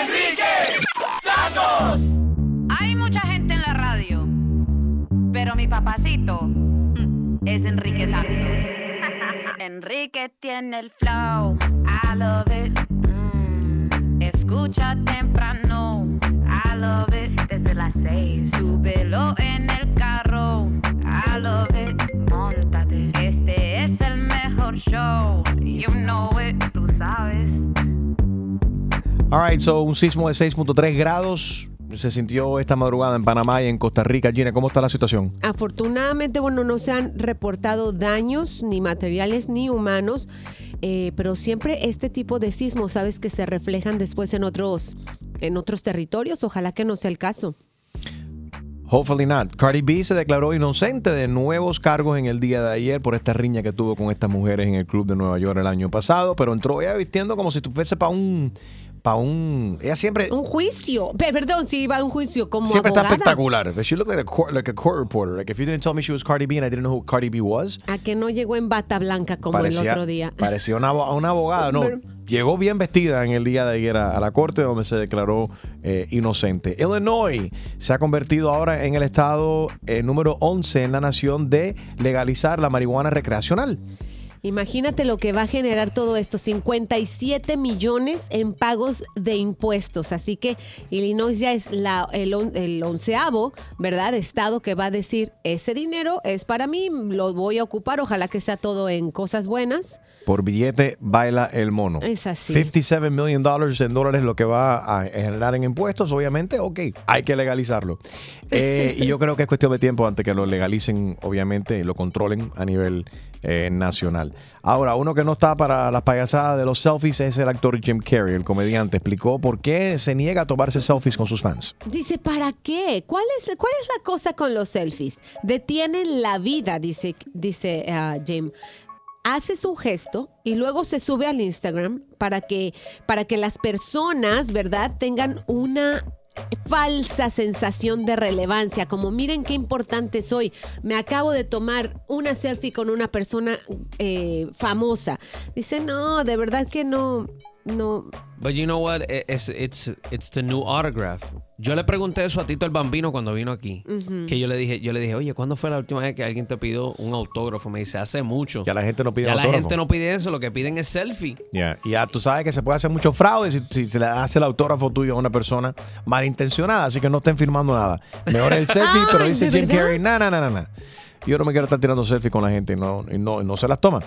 ¡Enrique Santos! Hay mucha gente en la radio, pero mi papacito es Enrique Santos. Enrique tiene el flow, I love it. Mm, escucha temprano, I love it. Desde las seis, súbelo en el carro, I love it. Montate, este es el mejor show, you know it, tú sabes. All right, so un sismo de 6.3 grados se sintió esta madrugada en Panamá y en Costa Rica. Gina, ¿cómo está la situación? Afortunadamente, bueno, no se han reportado daños ni materiales ni humanos, eh, pero siempre este tipo de sismos, sabes que se reflejan después en otros, en otros territorios. Ojalá que no sea el caso. Hopefully not. Cardi B se declaró inocente de nuevos cargos en el día de ayer por esta riña que tuvo con estas mujeres en el club de Nueva York el año pasado, pero entró ella vistiendo como si fuese para un, para un, ella siempre, Un juicio. Pe- Perdón, si iba a un juicio como siempre está abogada. espectacular. But she looked like a court, like a court reporter. Like if you didn't tell me she was Cardi B and I didn't know who Cardi B was, A que no llegó en bata blanca como el otro día. Parecía una, abo- una abogada, no. Pero- Llegó bien vestida en el día de ayer a, a la corte donde se declaró eh, inocente. Illinois se ha convertido ahora en el estado eh, número 11 en la nación de legalizar la marihuana recreacional. Imagínate lo que va a generar todo esto, 57 millones en pagos de impuestos. Así que Illinois ya es la, el, on- el onceavo, ¿verdad? Estado que va a decir, ese dinero es para mí, lo voy a ocupar, ojalá que sea todo en cosas buenas. Por billete baila el mono. Es así. 57 million dollars en dólares lo que va a generar en impuestos, obviamente, ok, hay que legalizarlo. Eh, y yo creo que es cuestión de tiempo antes que lo legalicen, obviamente, y lo controlen a nivel eh, nacional. Ahora, uno que no está para las payasadas de los selfies es el actor Jim Carrey, el comediante. Explicó por qué se niega a tomarse selfies con sus fans. Dice, ¿para qué? ¿Cuál es, cuál es la cosa con los selfies? Detienen la vida, dice, dice ah, Jim. Haces un gesto y luego se sube al Instagram para que, para que las personas, ¿verdad?, tengan una falsa sensación de relevancia, como miren qué importante soy, me acabo de tomar una selfie con una persona eh, famosa. Dice, no, de verdad que no, no, But you know what? It's, it's, it's the new autograph. Yo le pregunté eso a Tito el Bambino cuando vino aquí. Ujú. Que yo le dije, yo le dije, oye, ¿cuándo fue la última vez que alguien te pidió un autógrafo? Me dice, hace mucho. Ya la gente no pide Ya la autógrafo. gente no pide eso, lo que piden es selfie. Ya, Y ya tú sabes que se puede hacer mucho fraude si, si se le hace el autógrafo tuyo a una persona malintencionada, así que no estén firmando nada. Mejor el selfie, pero Ay, dice ¿de Jim? Carrey, no, no, no, no. Yo no me quiero estar tirando selfie con la gente y no, y no, no se las toma.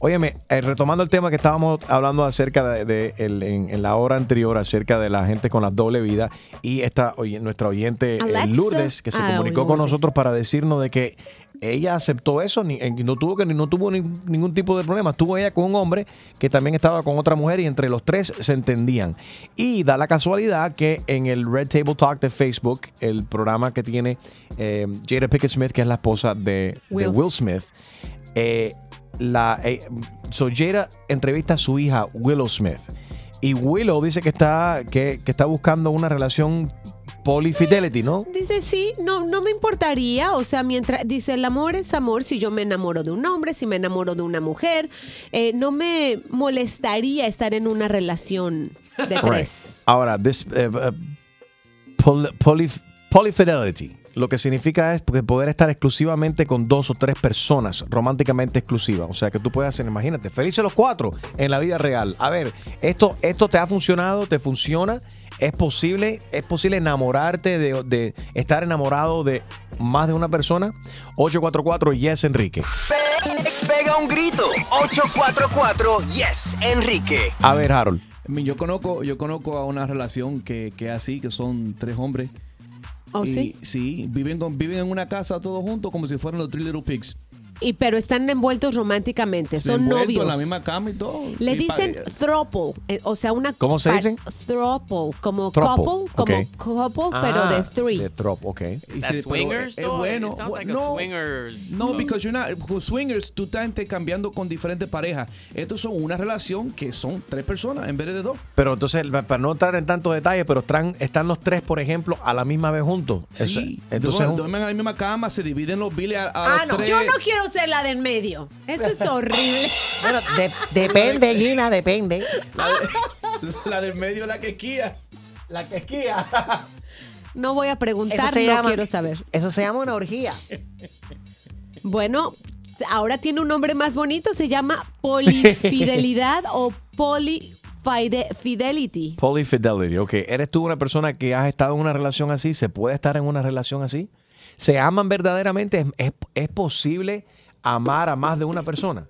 Óyeme, eh, retomando el tema que estábamos hablando acerca de, de el- en, en la hora anterior, acerca de la gente con la doble vida, y esta oye, nuestra oyente eh. Lourdes, que se Ah, comunicó con nosotros para decirnos de que ella aceptó eso, ni, eh, no tuvo que no tuvo ni- ningún tipo de problema. Estuvo ella con un hombre que también estaba con otra mujer y entre los tres se entendían. Y da la casualidad que en el Red Table Talk de Facebook, el programa que tiene eh, Jada Pickett Smith, que es la esposa de de Will. Will, Smith, eh, la, eh, so Jada entrevista a su hija Willow Smith. Y Willow dice que está, que, que está buscando una relación polyfidelity, ¿no? Dice, sí, no, no me importaría. O sea, mientras, dice, el amor es amor. Si yo me enamoro de un hombre, si me enamoro de una mujer, eh, no me molestaría estar en una relación de Right. tres. Ahora, this, eh, eh, poly- poly- polyfidelity, lo que significa es poder estar exclusivamente con dos o tres personas, románticamente exclusivas. O sea, que tú puedes hacer, imagínate, felices los cuatro en la vida real. A ver, esto, esto te ha funcionado, te funciona. Es posible, es posible enamorarte de, de estar enamorado de más de una persona. 844 Yes Enrique. Pe- Pega un grito. 844 Yes, Enrique. A ver, Harold. Yo conozco, yo conozco a una relación que, que es así, que son tres hombres. ¿Oh, y, sí? Sí, viven, con- viven en una casa todos juntos como si fueran los Three Little Pigs. Y, pero están envueltos románticamente, son Envueltos novios. en la misma cama y todo. Le Y dicen throuple, eh, o sea, una... ¿Cómo se dicen? Throuple, como Throuple, couple, como couple, pero Ah, de three. De trop, ok. y se- pero swingers, es bueno. It like no, swingers. no, because you're not, con swingers tú estás intercambiando con diferentes parejas. Estos son una relación que son tres personas en vez de dos. Pero entonces, para no entrar en tantos detalles, pero están, están los tres, por ejemplo, a la misma vez juntos. Eso- Sí, entonces, duermen, en la misma cama, se dividen los biles a, a Ah, los no. tres. Yo no quiero ser la del medio. Eso es horrible. Bueno, de- depende, Gina, depende. La, de- la del medio es la que esquía. la que esquía. No voy a preguntar, no llama- quiero saber. Eso se llama una orgía. Bueno, ahora tiene un nombre más bonito, se llama polifidelidad o polifidelity. Polyfidelity, ok. ¿Eres tú una persona que has estado en una relación así? ¿Se puede estar en una relación así? ¿Se aman verdaderamente? ¿Es, es- es posible amar a más de una persona?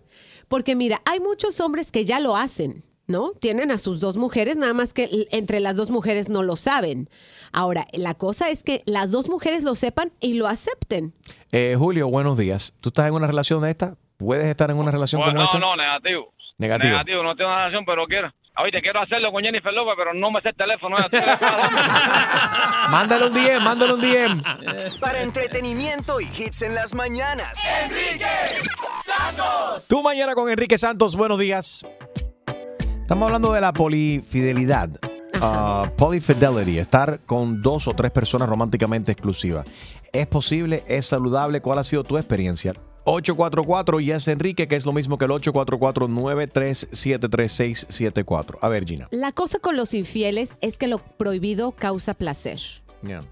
Porque mira, hay muchos hombres que ya lo hacen, ¿no? Tienen a sus dos mujeres, nada más que entre las dos mujeres no lo saben. Ahora, la cosa es que las dos mujeres lo sepan y lo acepten. Eh, Julio, buenos días. ¿Tú estás en una relación de esta? ¿Puedes estar en una relación Bueno, como esta? no, no, negativo. Negativo. Negativo, no tengo una relación, pero quiero. Ahorita quiero hacerlo con Jennifer López, pero no me sé el teléfono. Mándale un DM, mándale un DM. Para entretenimiento y hits en las mañanas. Enrique Santos. Tu mañana con Enrique Santos, buenos días. Estamos hablando de la polifidelidad. Polyfidelity, estar con dos o tres personas románticamente exclusivas. ¿Es posible? ¿Es saludable? ¿Cuál ha sido tu experiencia? 844 Yes Enrique, que es lo mismo que el 844-9373674. A ver, Gina. La cosa con los infieles es que lo prohibido causa placer. Yeah.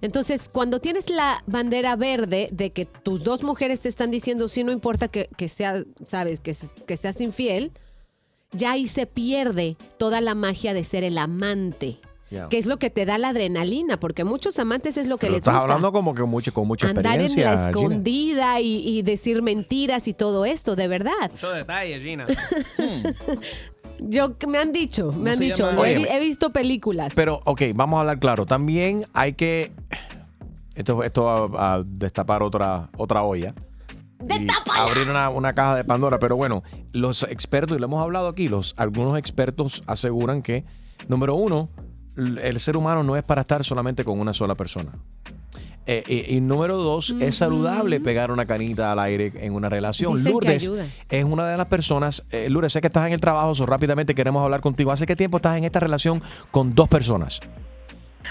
Entonces, cuando tienes la bandera verde de que tus dos mujeres te están diciendo, sí, no importa que, que sea, sabes, que, que seas infiel, ya ahí se pierde toda la magia de ser el amante. Ya. Que es lo que te da la adrenalina, porque muchos amantes es lo que Pero les estás gusta. hablando como que mucho, con mucha Andar en la experiencia. Escondida y, y decir mentiras y todo esto, de verdad. Mucho detalle, Gina. Yo me han dicho, me han dicho, he, visto películas. Pero, ok, vamos a hablar claro. También hay que. Esto, esto va a destapar otra, otra olla. Y abrir una, una caja de Pandora. Pero bueno, los expertos, y lo hemos hablado aquí, los, algunos expertos aseguran que, número uno, el ser humano no es para estar solamente con una sola persona. Eh, y, y número dos, es saludable pegar una canita al aire en una relación. Dicen Lourdes es una de las personas. eh, Lourdes, sé que estás en el trabajo, so rápidamente queremos hablar contigo. ¿Hace qué tiempo estás en esta relación con dos personas?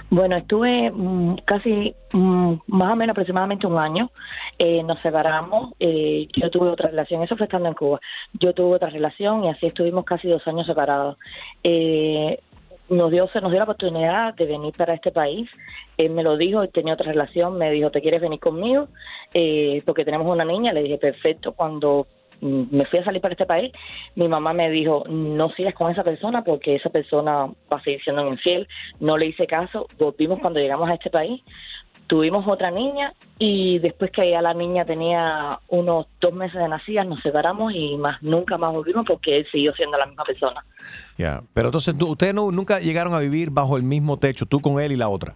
Bueno, estuve mm, casi mm, más o menos aproximadamente un año. Eh, nos separamos. eh, yo tuve otra relación. Eso fue estando en Cuba. Yo tuve otra relación y así estuvimos casi dos años separados. Eh, nos dio se nos dio la oportunidad de venir para este país. Él me lo dijo. Él tenía otra relación. Me dijo, ¿te quieres venir conmigo? Eh, porque tenemos una niña. Le dije, perfecto. Cuando mm, me fui a salir para este país, mi mamá me dijo, no sigas con esa persona porque esa persona va a seguir siendo un infiel. No le hice caso, volvimos cuando llegamos a este país, tuvimos otra niña y después que ya la niña tenía unos dos meses de nacida, nos separamos y más nunca más volvimos porque él siguió siendo la misma persona. Ya. Pero entonces, tú- ustedes no, nunca llegaron a vivir bajo el mismo techo, tú con él y la otra.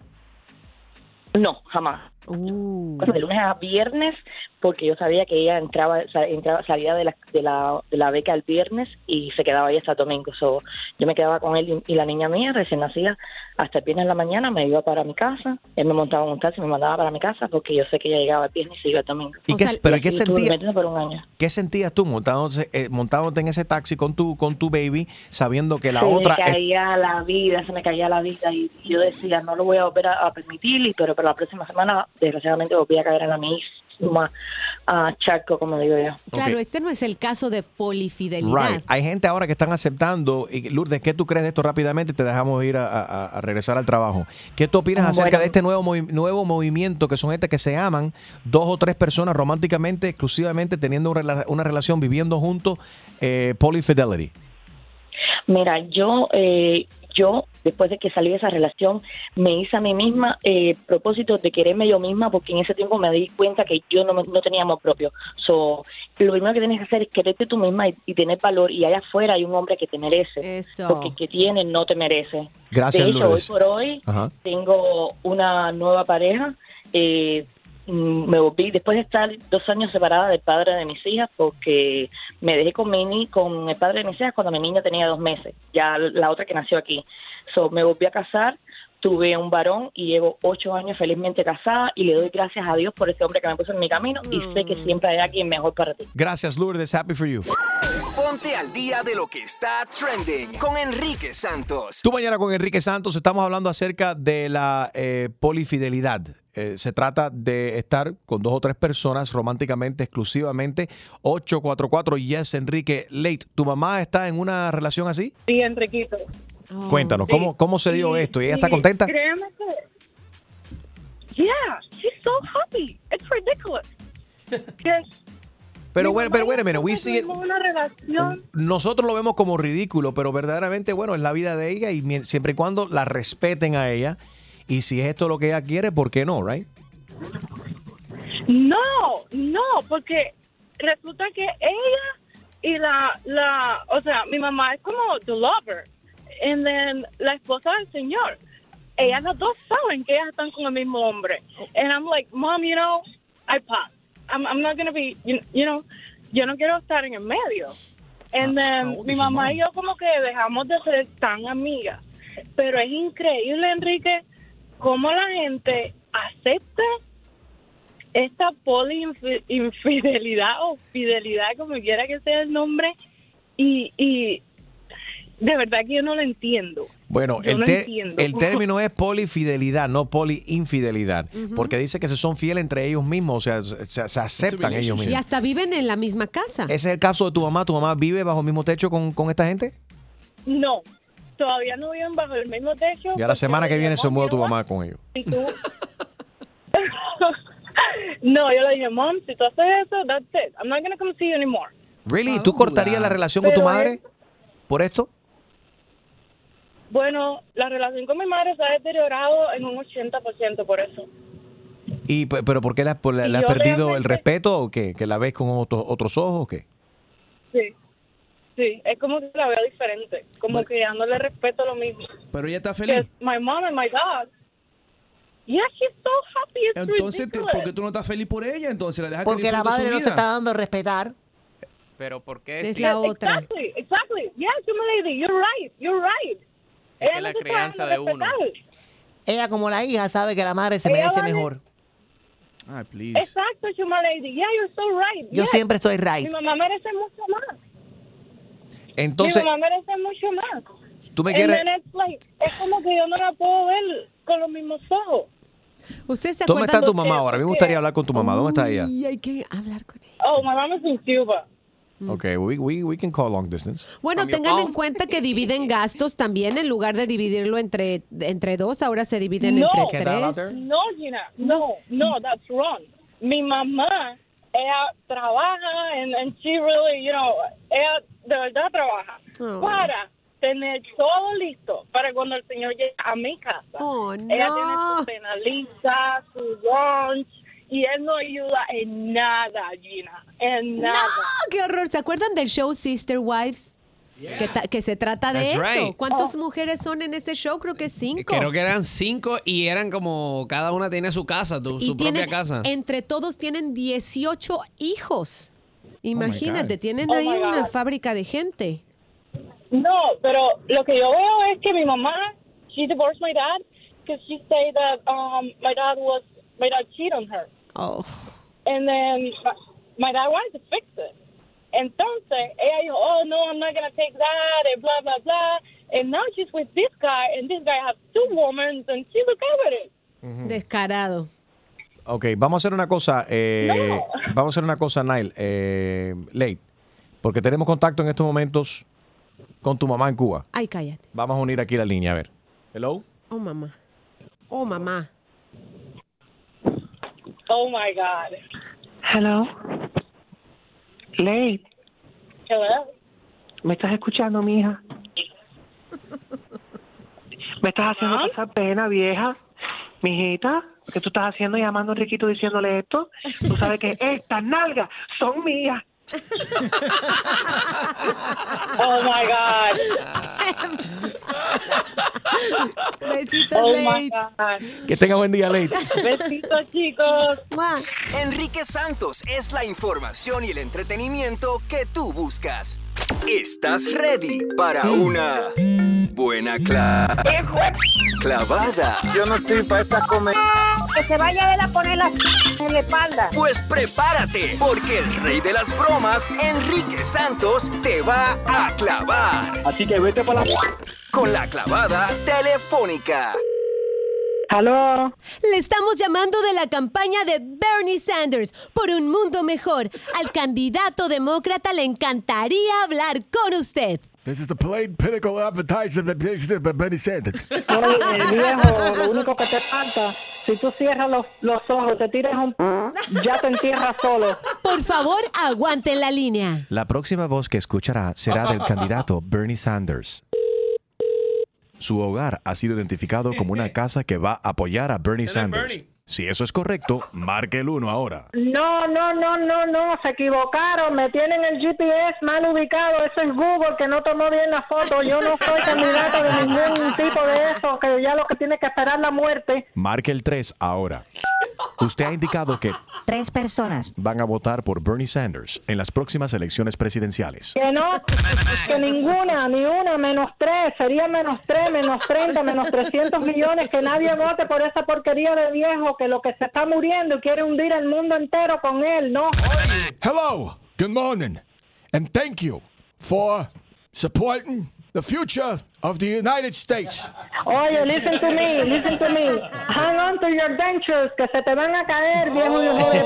No, jamás. De lunes a viernes, porque yo sabía que ella entraba, entraba salía de la, de, la, de la beca el viernes y se quedaba ahí hasta el domingo. So, yo me quedaba con él y, y la niña mía, recién nacida, hasta el viernes en la mañana, me iba para mi casa. Él me montaba en un taxi y me mandaba para mi casa porque yo sé que ella llegaba el viernes y se iba el domingo. ¿Y qué- pero qué así estuve sentía- metiendo por un año. ¿Qué sentías tú montándote, eh, montándote en ese taxi con tu, con tu baby, sabiendo que la se otra... me es- caía la vida, se me caía la vida y yo decía, no lo voy a volver a, a permitir, y- pero para la próxima semana, desgraciadamente, volví a caer en la misma ah, charco, como digo yo. Claro, este no es el caso de polifidelidad. Right. Hay gente ahora que están aceptando. Y Lourdes, ¿qué tú crees de esto rápidamente? Te dejamos ir a, a- a regresar al trabajo. ¿Qué tú opinas acerca de este nuevo, movi- nuevo movimiento que son gente que se aman, dos o tres personas románticamente, exclusivamente teniendo una relación, viviendo juntos, eh, polyfidelity? Mira, yo, eh, yo después de que salí de esa relación, me hice a mí misma eh, propósito de quererme yo misma, porque en ese tiempo me di cuenta que yo no, me- no tenía amor propio. So, lo primero que tienes que hacer es quererte tú misma y, y tener valor. Y allá afuera hay un hombre que te merece. Eso. Porque el que tiene no te merece. Gracias, de hecho, Lourdes. hoy por hoy Ajá. tengo una nueva pareja. Eh, me volví después de estar dos años separada del padre de mis hijas porque me dejé con mi ni- con el padre de mis hijas cuando mi niña tenía dos meses, ya la otra que nació aquí. So, me volví a casar, tuve un varón y llevo ocho años felizmente casada y le doy gracias a Dios por ese hombre que me puso en mi camino y sé que siempre hay alguien mejor para ti. Gracias, Lourdes. Happy for you. Ponte al día de lo que está trending con Enrique Santos. Tú mañana con Enrique Santos estamos hablando acerca de la eh, polifidelidad. Eh, se trata de estar con dos o tres personas románticamente, exclusivamente. 844 Yes Enrique Late. ¿Tu mamá está en una relación así? Sí, Enriquito. Cuéntanos, ¿cómo, ¿cómo se dio esto? ¿Y ella está contenta? Créeme que. Yeah, she's so happy. It's ridiculous. Que Pero bueno, pero bueno, mira, we nosotros see it- tuvimos una relación. Nosotros lo vemos como ridículo, pero verdaderamente, bueno, es la vida de ella y siempre y cuando la respeten a ella. Y si es esto lo que ella quiere, ¿por qué no, right? No, no, porque resulta que ella y la, la, o sea, mi mamá es como the lover, and then la esposa del señor. Ellas las dos saben que ellas están con el mismo hombre. And I'm like, mom, you know, I pass. I'm, I'm not gonna be, you, you know, yo no quiero estar en el medio. And then mi mamá y yo como que dejamos de ser tan amigas. Pero es increíble, Enrique, cómo la gente acepta esta poliinfidelidad o fidelidad, como quiera que sea el nombre, y, y de verdad que yo no lo entiendo. Bueno, Yo el, no te- entiendo. el término es polifidelidad, no poliinfidelidad. Ujú. Porque dice que se son fieles entre ellos mismos, o sea, se, se aceptan ellos Y mismos. hasta viven en la misma casa. ¿Ese es el caso de tu mamá? ¿Tu mamá vive bajo el mismo techo con, con esta gente? No, todavía no viven bajo el mismo techo. Ya la semana que viene se mueve tu mamá con ellos. Y tú, no, yo le dije, mom, si tú haces eso, that's it. I'm not gonna come see you anymore. Really? ¿Tú cortarías la relación con tu madre por esto? Bueno, la relación con mi madre se ha deteriorado en un 80% por eso. Y, pe- ¿Pero por qué la, por la- le has perdido el respeto o qué? ¿Que la ves con otros otros ojos o qué? Sí. Sí, es como que la veo diferente. Como que ya no le respeto lo mismo. Pero ella está feliz. My mom and my dad. Yeah, she's so happy. It's Entonces, te-. ¿por qué tú no estás feliz por ella? Entonces la dejas que Porque la madre no se está dando a respetar. Pero ¿por qué Es si- la otra. Exactly, exactly. Yes, you lady, you're right, you're right. Es Ella que la no crianza de uno. Ella como la hija sabe que la madre se merece vale- mejor. Ay, please. Exacto, Chuma Lady. Yeah, you're so right. Yo Yes. siempre estoy right. Mi mamá merece mucho más. Entonces, Mi mamá merece mucho más. tú me quieres... es como que yo no la puedo ver con los mismos ojos. ¿Usted se ¿Dónde está tu mamá ahora? A mí me gustaría hablar con tu mamá. ¿Dónde está ella? Y hay que hablar con ella. Oh, my mom is in Cuba. Ok, we, we, we can call long distance. Bueno, tengan en phone. cuenta que dividen gastos también en lugar de dividirlo entre, entre dos, ahora se dividen No, entre tres. no, Gina, no, no, that's wrong. Mi mamá, ella trabaja and, she really, you know, ella de verdad trabaja Oh. para tener todo listo para cuando el señor llegue a mi casa. Oh, Ella tiene su cena lista, su lunch, y él no ayuda en nada, Gina, en nada. ¡No! ¡Qué horror! ¿Se acuerdan del show Sister Wives? Que, ta- que se trata de That's eso. right. ¿Cuántas mujeres son en ese show? Creo que cinco. Creo que eran cinco y eran como cada una tiene su casa, tu- y su propia tienen, casa. entre todos tienen 18 hijos. Imagínate, God. tienen Oh ahí una fábrica de gente. No, pero lo que yo veo es que mi mamá, she divorced my dad because she said that um, my dad was, my dad cheated on her. Oh. And then my, my dad wanted to fix it. Entonces, ella dijo, oh, no, I'm not going to take that, and blah, blah, blah. And now she's with this guy, and this guy has two women, and she's okay with it. Descarado. Ok, vamos a hacer una cosa. eh, Vamos a hacer una cosa, Nile. Eh, Late. Porque tenemos contacto en estos momentos con tu mamá en Cuba. Ay, cállate. Vamos a unir aquí la línea, a ver. Hello. Oh, mamá. Oh, mamá. Oh, my God. Hello. Ley, Hello? ¿me estás escuchando, mija? ¿Me estás haciendo pasar pena, vieja? Mijita, ¿qué tú estás haciendo llamando a Riquito diciéndole esto? Tú sabes que estas nalgas son mías. Oh, my God. Besitos, Oh. God. Que tenga buen día, Late. Besitos, chicos. Enrique Santos es la información y el entretenimiento que tú buscas. ¿Estás ready para una buena cla- clavada? Yo no estoy para esta comer. Que se vaya él a poner la en la espalda. Pues prepárate, porque el rey de las bromas, Enrique Santos, te va a clavar. Así que vete para la... Con la clavada telefónica. ¿Aló? Le estamos llamando de la campaña de Bernie Sanders por un mundo mejor. Al candidato demócrata le encantaría hablar con usted. This is the plain pinnacle advertisement it Benny Sanders. Oye, viejo, lo único que te falta, si tú cierras los, los ojos, te tiras un... ya te entierras solo. Por favor, aguanten la línea. La próxima voz que escuchará será del candidato Bernie Sanders. Su hogar ha sido identificado como una casa que va a apoyar a Bernie Sanders. Si eso es correcto, marque el 1 ahora. No, no, no, no, no, se equivocaron, me tienen el GPS mal ubicado, eso es Google que no tomó bien la foto, yo no soy candidato de ningún tipo de eso, que ya lo que tiene que esperar la muerte. Marque el 3 ahora. Usted ha indicado que Tres personas. van a votar por Bernie Sanders en las próximas elecciones presidenciales. Que no, que ninguna, ni una, menos tres, sería menos tres, menos treinta, menos trescientos millones, que nadie vote por esa porquería de viejo que lo que se está muriendo y quiere hundir el mundo entero con él, ¿no? Hello, good morning, and thank you for supporting the future of the United States. Oye, listen to me, listen to me. Hang on to your dentures, que se te van a caer, viejo hijo de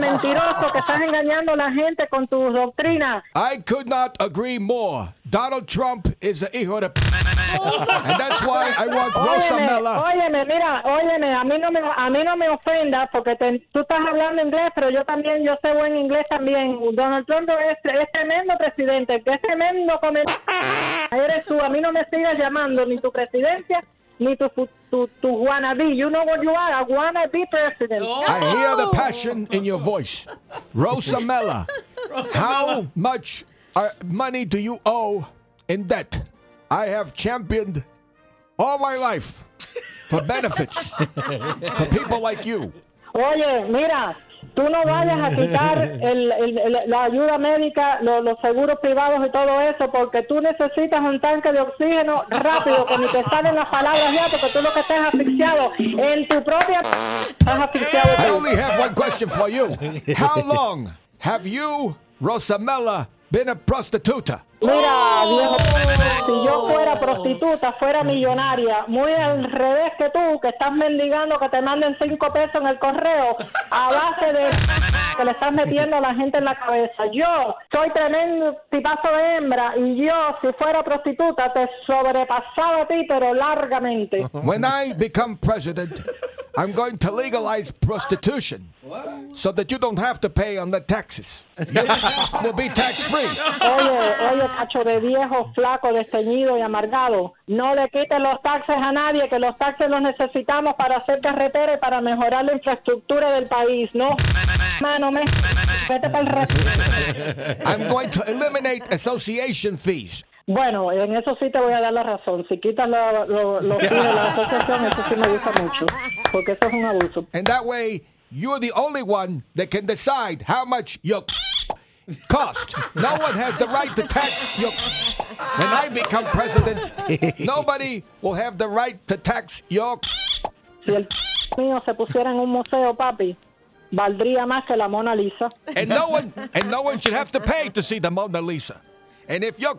mentiroso, que estás engañando a la gente con tus doctrinas. I could not agree more. Donald Trump is a hijo de And that's why I want Óyeme, Rosamella. óyeme, mira, óyeme, a mí no me, a mí no me ofendas porque te- tú estás hablando inglés, pero yo también, yo sé buen inglés también. Donald Trump es, es tremendo presidente, que es tremendo comer. Eres tú, a mí no me sigas llamando ni tu presidencia ni tu, tu, tu wannabe. You know what you are, a wannabe president. I hear the passion in your voice. Rosamella, how much uh, money do you owe in debt? I have championed all my life for benefits for people like you. Oye, mira, tú no vayas a quitar el- el- el- la ayuda médica, lo- los seguros privados y todo eso, porque tú necesitas un tanque de oxígeno rápido, ni te salen las palabras ya, porque tú lo que estás asfixiado en tu propia... Estás asfixiado. I only have one question for you. How long have you, Rosamella, been a prostituta? Mira, viejo, si yo fuera prostituta, fuera millonaria, muy al revés que tú, que estás mendigando que te manden cinco pesos en el correo a base de que le estás metiendo a la gente en la cabeza. Yo soy tremendo tipazo de hembra y yo, si fuera prostituta, te sobrepasaba a ti, pero largamente. When I become president, I'm going to legalize prostitution so that you don't have to pay on the taxes. You will be tax free. Oye, oye, cacho de viejo, flaco, desteñido y amargado. No le quites los taxes a nadie, que los taxes los necesitamos para hacer carretera y para mejorar la infraestructura del país. No, mano, me... Vete para el I'm going to eliminate association fees. Bueno, en eso sí te voy a dar la razón. Si quitas lo- lo- los fees de la asociación, eso sí me gusta mucho. Porque eso es un abuso. And that way, you're the only one that can decide how much your cost. No one has the right to tax your. When I become president, nobody will have the right to tax your. Si el mío se pusiera en un museo, papi, valdría más que la Mona Lisa. And no one and no one should have to pay to see the Mona Lisa. And if your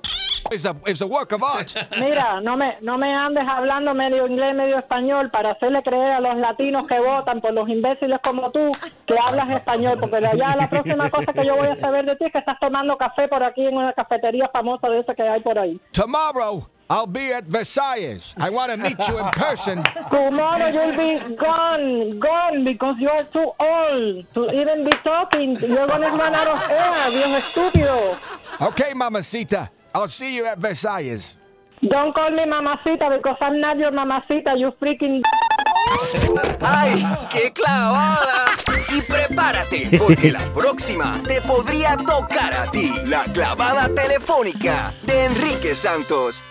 is a is a work of art, Mira, no me, no me andes hablando medio inglés, medio español para hacerle creer a los latinos que votan por los imbéciles como tú que hablas español, porque de allá la próxima cosa que yo voy a saber de ti es que estás tomando café por aquí en una cafetería famosa de esa que hay por ahí. tomorrow I'll be at Versailles. I want to meet you in person. Tomorrow you'll be gone, gone, because you are too old to even be talking. You're gonna run out of air, viejo estúpido. Okay, mamacita. I'll see you at Versailles. Don't call me mamacita because I'm not your mamacita, you freaking... ¡Ay, qué clavada! Y prepárate, porque la próxima te podría tocar a ti. La clavada telefónica de Enrique Santos.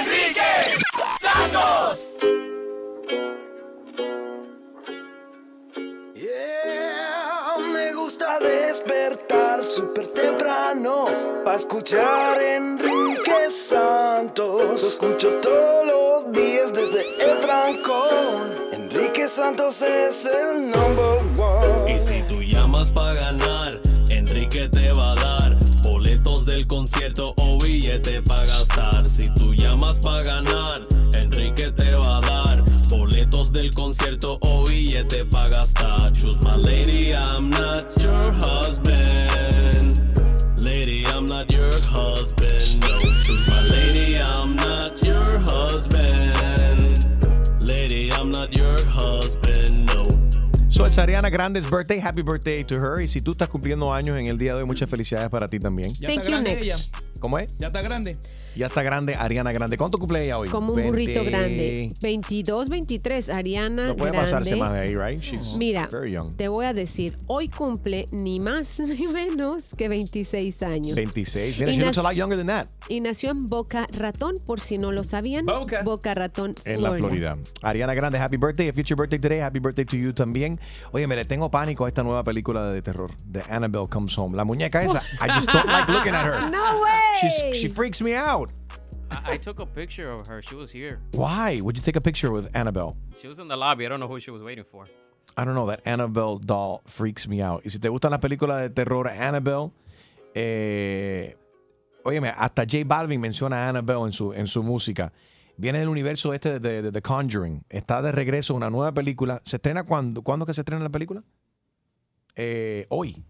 Enrique Santos. Escuchar Enrique Santos. Lo escucho todos los días desde el trancón. Enrique Santos es el number one. Y si tú llamas para ganar, Enrique te va a dar boletos del concierto o billete para gastar. Si tú llamas para ganar, Enrique te va a dar boletos del concierto o billete para gastar. Choose my lady, I'm not your husband. Not your husband. No, my lady, I'm not your husband. Lady, I'm not your husband. No. So, es Ariana Grande's birthday. Happy birthday to her. Y si tú estás cumpliendo años en el día de hoy, muchas felicidades para ti también. Ya está grande ella. ¿Cómo es? Ya está grande. Ya está grande Ariana Grande. ¿Cuánto cumple ella hoy? Como un burrito 20. grande. 22, 23, Ariana No puede Grande. pasarse más de ahí, right? She's Mira, very young. te voy a decir, hoy cumple ni más ni menos que 26 años. 26. Mira, Y she looks a lot younger than that. Y nació en Boca Ratón, por si no lo sabían. Boca, Ratón, En la Florida. Ariana Grande, happy birthday. If it's your birthday today, happy birthday to you también. Oye, me le tengo pánico a esta nueva película de terror, de Annabelle Comes Home. La muñeca esa, I just don't like looking at her. No way. She's, she freaks me out. I, I took a picture of her. She was here. Why would you take a picture with Annabelle? She was in the lobby. I don't know who she was waiting for. I don't know, that Annabelle doll freaks me out. Y si te gustan las películas de terror, Annabelle, eh, óyeme, hasta J Balvin menciona a Annabelle en su, en su música. Viene del universo este de, de The Conjuring. Está de regreso una nueva película. ¿Se estrena cuándo? ¿Cuándo que se estrena la película? Eh, hoy.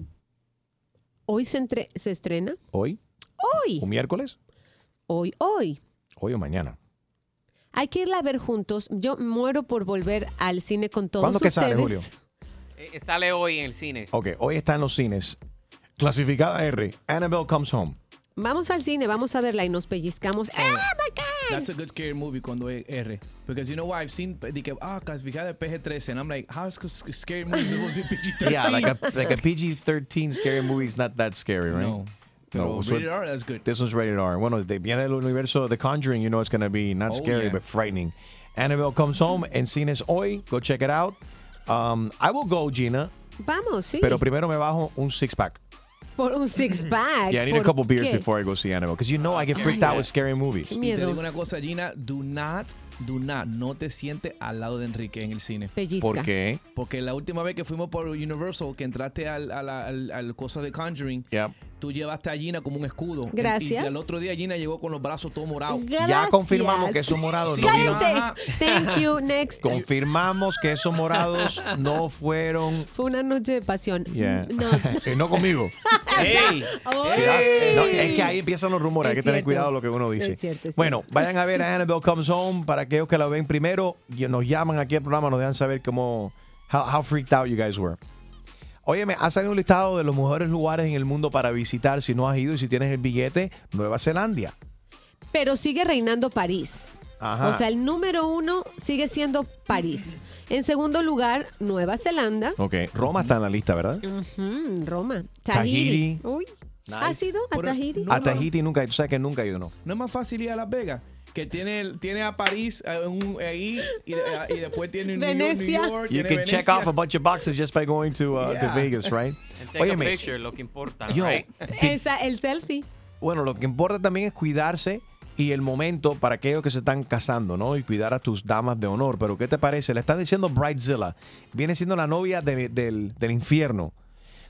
Hoy se, entre- se estrena. ¿Hoy? Hoy. ¿O miércoles? Hoy, hoy. Hoy o mañana. Hay que irla a ver juntos. Yo muero por volver al cine con todos ¿Cuándo que ustedes. sale, Julio? Eh, eh, sale hoy en el cine. Ok, hoy está en los cines. Clasificada R. Annabelle Comes Home. Vamos al cine, vamos a verla y nos pellizcamos. ¡Ah, bacán! That's a good scary movie cuando es R. Because you know why I've seen de que ah clasificada de PG-13 and I'm like how is a scary movie supposed to be PG-13? Yeah, like a, like a PG-13 scary movie is not that scary, right? No. Pero so rated R, that's good. This one's rated R. Bueno, de viene del universo de The Conjuring, you know it's going to be not Oh, scary, yeah. but frightening. Annabelle Comes Home en cines hoy. Go check it out. Um, I will go, Gina, Vamos, sí. pero primero me bajo un six-pack. por un six pack. Yeah, I need a ¿Por couple beers qué? before I go see Annabelle. Because you know I get freaked out with scary movies. Y te digo una cosa, Gina, do not, do not, no te sientes al lado de Enrique en el cine. Pellizca. ¿Por qué? Porque la última vez que fuimos por Universal, que entraste al, al, al, al cosa de Conjuring, Yeah. Tú llevaste a Gina como un escudo. Gracias. Y, al otro día Gina llegó con los brazos todos morados. Ya confirmamos que esos morados no vino. Thank you. Next. Confirmamos que esos morados no fueron. Fue una noche de pasión. Yeah. No. Eh, no conmigo. ¡Ey! Cuidado. No, es que ahí empiezan los rumores, hay Es que tener cierto. cuidado lo que uno dice. Es cierto, es bueno, vayan a ver a Annabelle Comes Home para aquellos que la ven primero y nos llaman aquí al programa, nos dejan saber cómo how, how freaked out you guys were. Óyeme, ha salido un listado de los mejores lugares en el mundo para visitar si no has ido y si tienes el billete, Nueva Zelanda. Pero sigue reinando París. Ajá. O sea, el número uno sigue siendo París. En segundo lugar, Nueva Zelanda. Ok, Roma está en la lista, ¿verdad? Roma. Tahiti. Tahiti. Uy. Nice. ¿Has ido a Pero Tahiti? no, a Tahiti nunca, tú sabes que nunca ido, ¿no? No es más fácil ir a Las Vegas. Que tiene, tiene a París eh, un- ahí y, de- y después tiene New York, New Venecia. York, You can check off a bunch of boxes just by going to, uh, to. Vegas, right? And take a Óyeme, picture, lo que importa, yo, right? Esa, el selfie. Bueno, lo que importa también es cuidarse y el momento para aquellos que se están casando, ¿no? Y cuidar a tus damas de honor. Pero ¿qué te parece? Le están diciendo Bridezilla. Viene siendo la novia de- del, del infierno.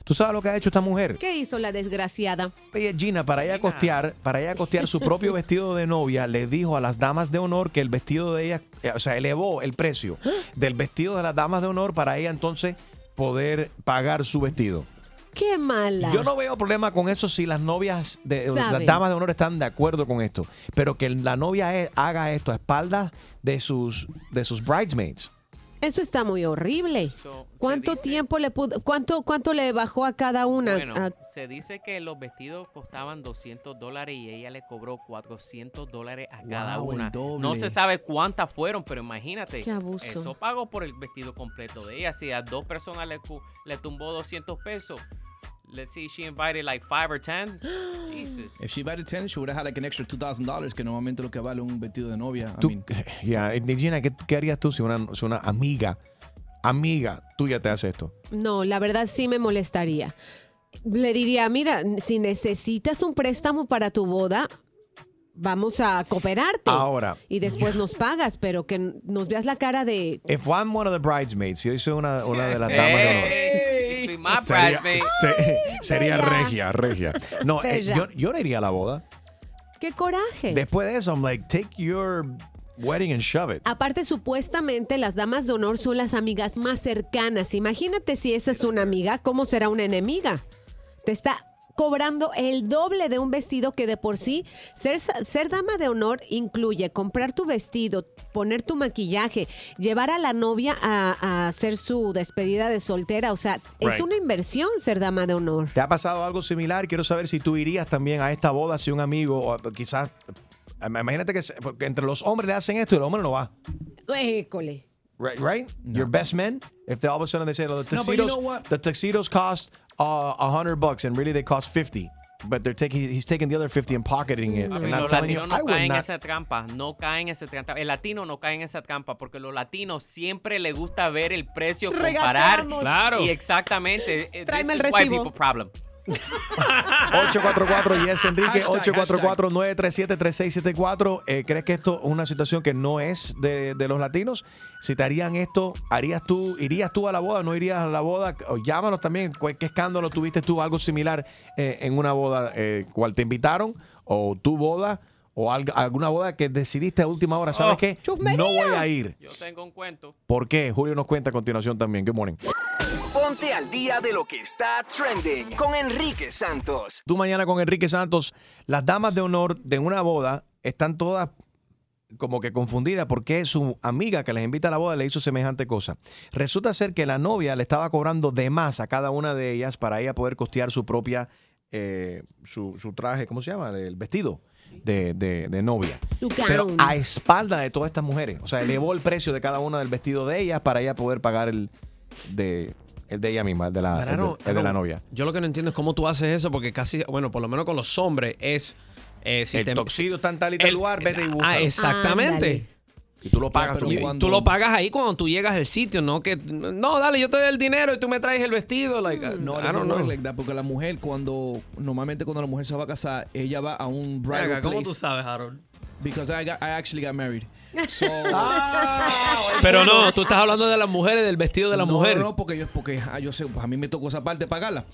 ¿Tú sabes lo que ha hecho esta mujer? ¿Qué hizo la desgraciada? Oye, Gina, para ella costear, para ella costear su propio vestido de novia, le dijo a las damas de honor que el vestido de ella, eh, o sea, elevó el precio del vestido de las damas de honor para ella entonces poder pagar su vestido. Qué mala. Yo no veo problema con eso si las novias, de, las damas de honor están de acuerdo con esto. Pero que la novia e- haga esto a espaldas de sus, de sus bridesmaids. Eso está muy horrible. ¿Cuánto tiempo le pudo, cuánto, cuánto le bajó a cada una? Bueno, A- se dice que los vestidos costaban 200 dólares y ella le cobró 400 dólares a cada Wow, una. No se sabe cuántas fueron, pero imagínate. Qué abuso. Eso pagó por el vestido completo de ella. Si a dos personas le, le tumbó 200 pesos, let's see, she invited like five or 10. Jesus. If she invited 10, she would have had like an extra $2,000 que normalmente lo que vale un vestido de novia. I Tú, mean, ya, eh, Gina, ¿qué, qué harías tú si una, si una amiga, amiga tuya te hace esto? no, la verdad sí me molestaría. Le diría, mira, si necesitas un préstamo para tu boda, vamos a cooperarte. Ahora. Y después nos pagas, pero que nos veas la cara de... If I'm one of the bridesmaids, si yo soy una, una de las damas de honor. Hey, be my Sería, bridesmaid. se- sería Bella. regia, regia. No, eh, yo, yo no iría a la boda. ¡Qué coraje! Después de eso, I'm like, take your wedding and shove it. Aparte, supuestamente las damas de honor son las amigas más cercanas. Imagínate si esa es una amiga, ¿cómo será una enemiga? Te está cobrando el doble de un vestido que de por sí ser, ser dama de honor incluye comprar tu vestido, poner tu maquillaje, llevar a la novia a, a hacer su despedida de soltera. O sea, es una inversión ser dama de honor. ¿Te ha pasado algo similar? Quiero saber si tú irías también a esta boda si un amigo, o quizás, eh, imagínate que entre los hombres le hacen esto y el hombre no va. École. Right, right? Your best men. If they all of a sudden they say, "Oh, the No, but you tuxedos, know what? the tuxedos cost uh, a hundred bucks, and really they cost fifty, but they're taking, he's taking the other fifty and pocketing it. Papi, And I'm los telling you, latinos I no would caen en not. esa trampa, no caen en esa trampa. El latino no cae en esa trampa porque los latinos siempre les gusta ver el precio, comparar. Claro. Y exactamente. eh, Tráeme el is white recibo. people problem. 844 yes Enrique Hashtag, 844 937 3674 eh, ¿Crees que esto es una situación que no es de, de los latinos? Si te harían esto, ¿harías tú, irías tú a la boda? ¿No irías a la boda? O llámanos también, ¿cu- ¿qué escándalo tuviste tú algo similar eh, en una boda? Eh, ¿Cuál te invitaron? ¿O tu boda? ¿O alg- alguna boda que decidiste a última hora? ¿Sabes Oh, qué? No voy a ir. Yo tengo un cuento. ¿Por qué? Julio nos cuenta a continuación también. Good morning. Ponte al día de lo que está trending con Enrique Santos. Tú mañana con Enrique Santos, las damas de honor de una boda están todas como que confundida porque su amiga que les invita a la boda le hizo semejante cosa. Resulta ser que la novia le estaba cobrando de más a cada una de ellas para ella poder costear su propia, eh, su, su traje, ¿cómo se llama? El vestido de, de- de novia. Su Pero a espalda de todas estas mujeres. O sea, elevó el precio de cada una del vestido de ellas para ella poder pagar el de, el de ella misma, el de la, el de- Claro, el de la novia. Yo lo que no entiendo es cómo tú haces eso, porque casi, bueno, por lo menos con los hombres es. eh, si el te- toxido está en tal y tal el- lugar, vete y busca. Ah, exactamente. Y tú lo pagas tú mismo. tú lo pagas ahí cuando tú llegas al sitio, no que no, dale, yo te doy el dinero y tú me traes el vestido, like, No, work know. like that, porque la mujer cuando normalmente cuando la mujer se va a casar, ella va a un bridal Venga, ¿cómo place. tú sabes, Harold? Because I got, I actually got married. So, Pero no, tú estás hablando de las mujeres, del vestido de la No, mujer. No, porque yo, porque ah, yo sé, pues a mí me tocó esa parte pagarla.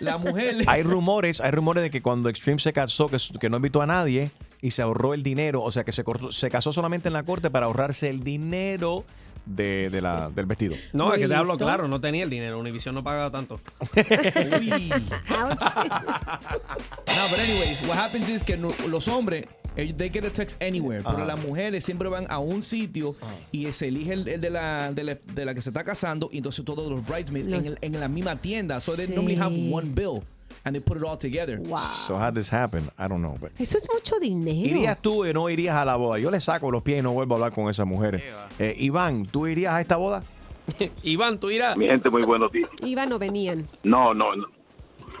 La mujer. Hay rumores, hay rumores de que cuando Extreme se casó, que, que no invitó a nadie y se ahorró el dinero, o sea, que se, cortó- se casó solamente en la corte para ahorrarse el dinero de, de la, del vestido. No, es que te hablo listo. claro, no tenía el dinero. Univision no pagaba tanto. No, but anyways, what happens is que no- los hombres, they get a text anywhere, pero Ajá. las mujeres siempre van a un sitio y se elige el, el de, la, de, la, de la que se está casando y entonces todos los bridesmaids Los- en, el- en la misma tienda. So they Sí. normally have one bill and they put it all together. So how this happen? I don't know. but- Eso es mucho dinero. ¿Irías tú o no irías a la boda? Yo le saco los pies y no vuelvo a hablar con esas mujeres. Eh, Iván, ¿tú irías a esta boda? Iván, tú irás. Mi gente, muy buenos días. Iban o venían. No, no, no.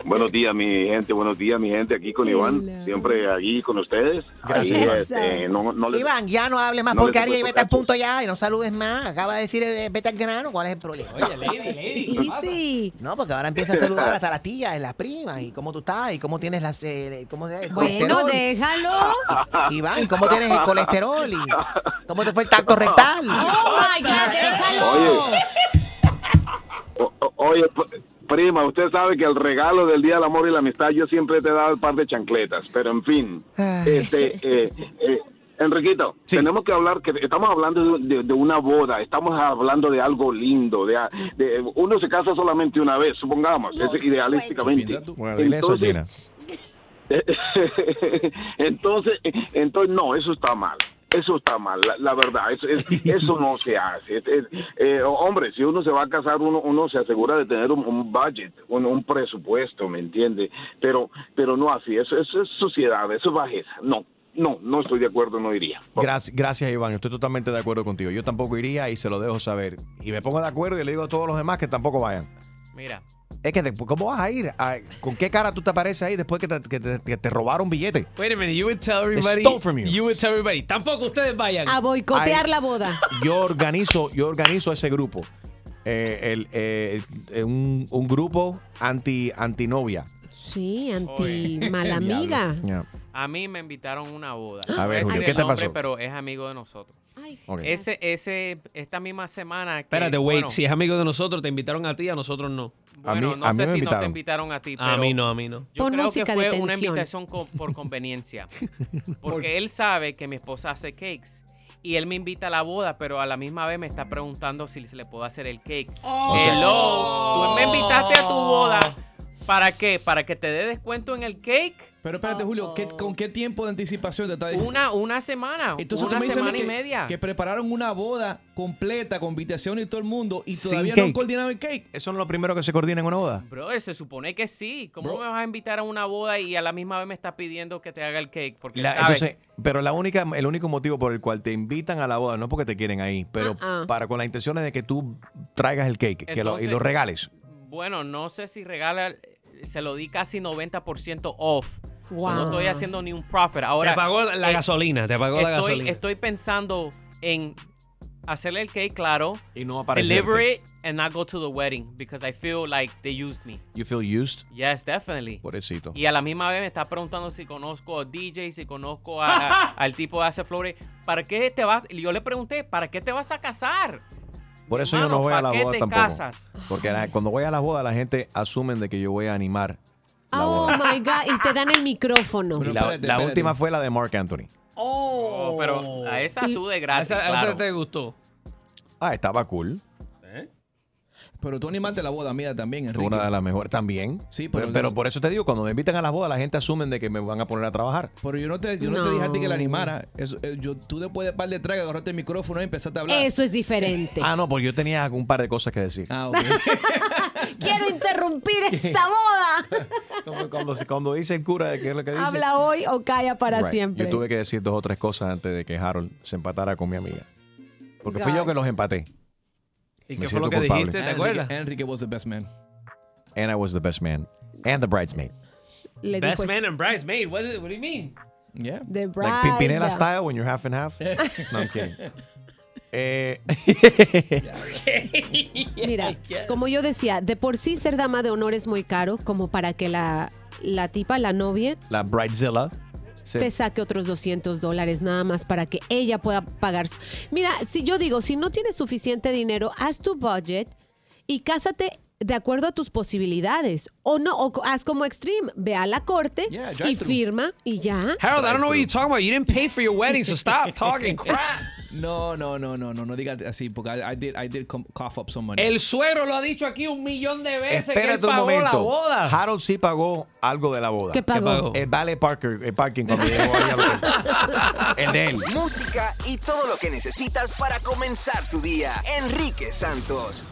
Buenos días, mi gente. Buenos días, mi gente. Aquí con Iván. Siempre aquí con ustedes. Gracias. Ahí, este, no, no les- Iván, ya no hable más no porquería y vete al punto ya y no saludes más. Acaba de decir eh, vete al grano. ¿Cuál es el problema? Oye, lady, lady. Easy. No, porque ahora empieza a saludar hasta las tías, las primas, y cómo tú estás, y cómo tienes las, eh, cómo Bueno, déjalo. Iván, ¿cómo tienes el colesterol? ¿Y cómo te fue el tacto rectal? Oh my God, déjalo. O- o- oye, prima, usted sabe que el regalo del Día del Amor y la Amistad yo siempre te he dado un par de chancletas, pero en fin, este, eh, eh, Enriquito, tenemos que hablar, que estamos hablando de, de- de una boda, estamos hablando de algo lindo, de, de- uno se casa solamente una vez, supongamos, es idealísticamente. Bueno, eso Gina. entonces, entonces no, eso está mal. Eso está mal, la, la verdad, eso, es- eso no se hace. Es- es- eh, hombre, si uno se va a casar, uno, uno se asegura de tener un, un budget, un, un presupuesto, ¿me entiende? Pero, pero no así, eso, eso es suciedad, eso es bajeza. No, no, no estoy de acuerdo, no iría. Gracias, gracias, Iván. Estoy totalmente de acuerdo contigo. Yo tampoco iría y se lo dejo saber. Y me pongo de acuerdo y le digo a todos los demás que tampoco vayan. Mira, Es que, después, ¿cómo vas a ir? Ay, ¿Con qué cara tú te apareces ahí después que te, que te- que te robaron billete? Wait a minute, you would tell They everybody. stole from you. You would tell everybody. Tampoco ustedes vayan. A boicotear Ay. la boda. Yo organizo, yo organizo ese grupo. Eh, el, eh, eh, un, un grupo anti antinovia. Sí, anti mala amiga. A mí me invitaron a una boda. A ver, No voy Julio, decir ¿qué el te nombre, pasó? Pero es amigo de nosotros. Ese, ese, esta misma semana. que, Espérate, wait. bueno, si es amigo de nosotros, te invitaron a ti, a nosotros no. Bueno, no sé si no te invitaron a ti, A pero mí no, a mí no. Yo Pon creo música que de fue una tensión. invitación por conveniencia. Porque él sabe que mi esposa hace cakes. Y él me invita a la boda, pero a la misma vez me está preguntando si se le puedo hacer el cake. Oh. Hello, tú me invitaste a tu boda. ¿Para qué? ¿Para que te dé descuento en el cake? Pero espérate, Julio, ¿qué- ¿con qué tiempo de anticipación te está diciendo? Una, una semana. Entonces una tú me dices a mí semana y que, media. que prepararon una boda completa con invitación y todo el mundo y Sin todavía no han cake. coordinado el cake. Eso no es lo primero que se coordina en una boda. Brother, se supone que sí. ¿Cómo me vas a invitar a una boda y a la misma vez me estás pidiendo que te haga el cake? Porque La- sabes- entonces, pero la única, el único motivo por el cual te invitan a la boda no es porque te quieren ahí, pero Ah-ah. para con la intención de que tú traigas el cake que lo- y Entonces- lo regales. Bueno, no sé si regala, se lo di casi 90% off. So, Wow. no estoy haciendo ni un profit. Ahora, te pagó la eh, gasolina, te pagó la estoy, gasolina. Estoy pensando en hacerle el cake, claro. Y no aparecerte. Deliver it and not go to the wedding because I feel like they used me. You feel used. Yes, definitely. Pobrecito. Y a la misma vez me está preguntando si conozco a DJ, si conozco a- a- al tipo de hace flores. ¿Para qué te vas? Y yo le pregunté, ¿para qué te vas a casar? Por eso yo no voy a ¿pa' la qué boda te tampoco. casas? Porque la- cuando voy a la boda la gente asumen de que yo voy a animar la Oh my God. Y te dan el micrófono. Y la, la última fue la de Mark Anthony. Oh, pero a esa tú de gratis. Esa- esa claro. te gustó. Ah, estaba cool. Pero tú animaste la boda mía también, Enrique. Una de las mejores también. Sí, pero, pero- pero por eso te digo, cuando me invitan a las bodas, la gente asumen de que me van a poner a trabajar. Pero yo no te, yo no. te dije a ti que la animara. Eso, eh, yo, tú después de par de tragas agarraste el micrófono y empezaste a hablar. Eso es diferente. Ah, no, porque yo tenía un par de cosas que decir. Ah, ok. Quiero interrumpir esta boda. Cuando, cuando dice el cura de qué es lo que dice. Habla hoy o calla para Right. siempre. Yo tuve que decir dos o tres cosas antes de que Harold se empatara con mi amiga. Porque fui yo que los empaté. ¿Y qué fue lo que culpable. dijiste? ¿Te Enrique, acuerdas? Enrique was the best man. And I was the best man. And the bridesmaid. Le Best man and bridesmaid. What, is it? what do you mean? Yeah. The Like bride. Pimpinela style when you're half and half. No, I'm kidding. Eh, Mira, como yo decía, de por sí ser dama de honor es muy caro, como para que la, la tipa, la novia, la bridezilla. Te saque otros 200 dólares nada más para que ella pueda pagar. Mira, si yo digo, si no tienes suficiente dinero, haz tu budget y cásate de acuerdo a tus posibilidades. O no, o haz como Extreme, ve a la corte Yeah, y firma y ya. Harold, I don't know what you're talking about. You didn't pay for your wedding, so stop talking crap. No, no, no, no, no, no digas así, porque I, I did, I did cough up some money. El suegro lo ha dicho aquí un millón de veces que él Espérate un pagó la momento. boda. Harold sí pagó algo de la boda. ¿Qué pagó? ¿Qué pagó? El vale Parker, el parking cuando llegó ahí. El de él. Música y todo lo que necesitas para comenzar tu día. Enrique Santos.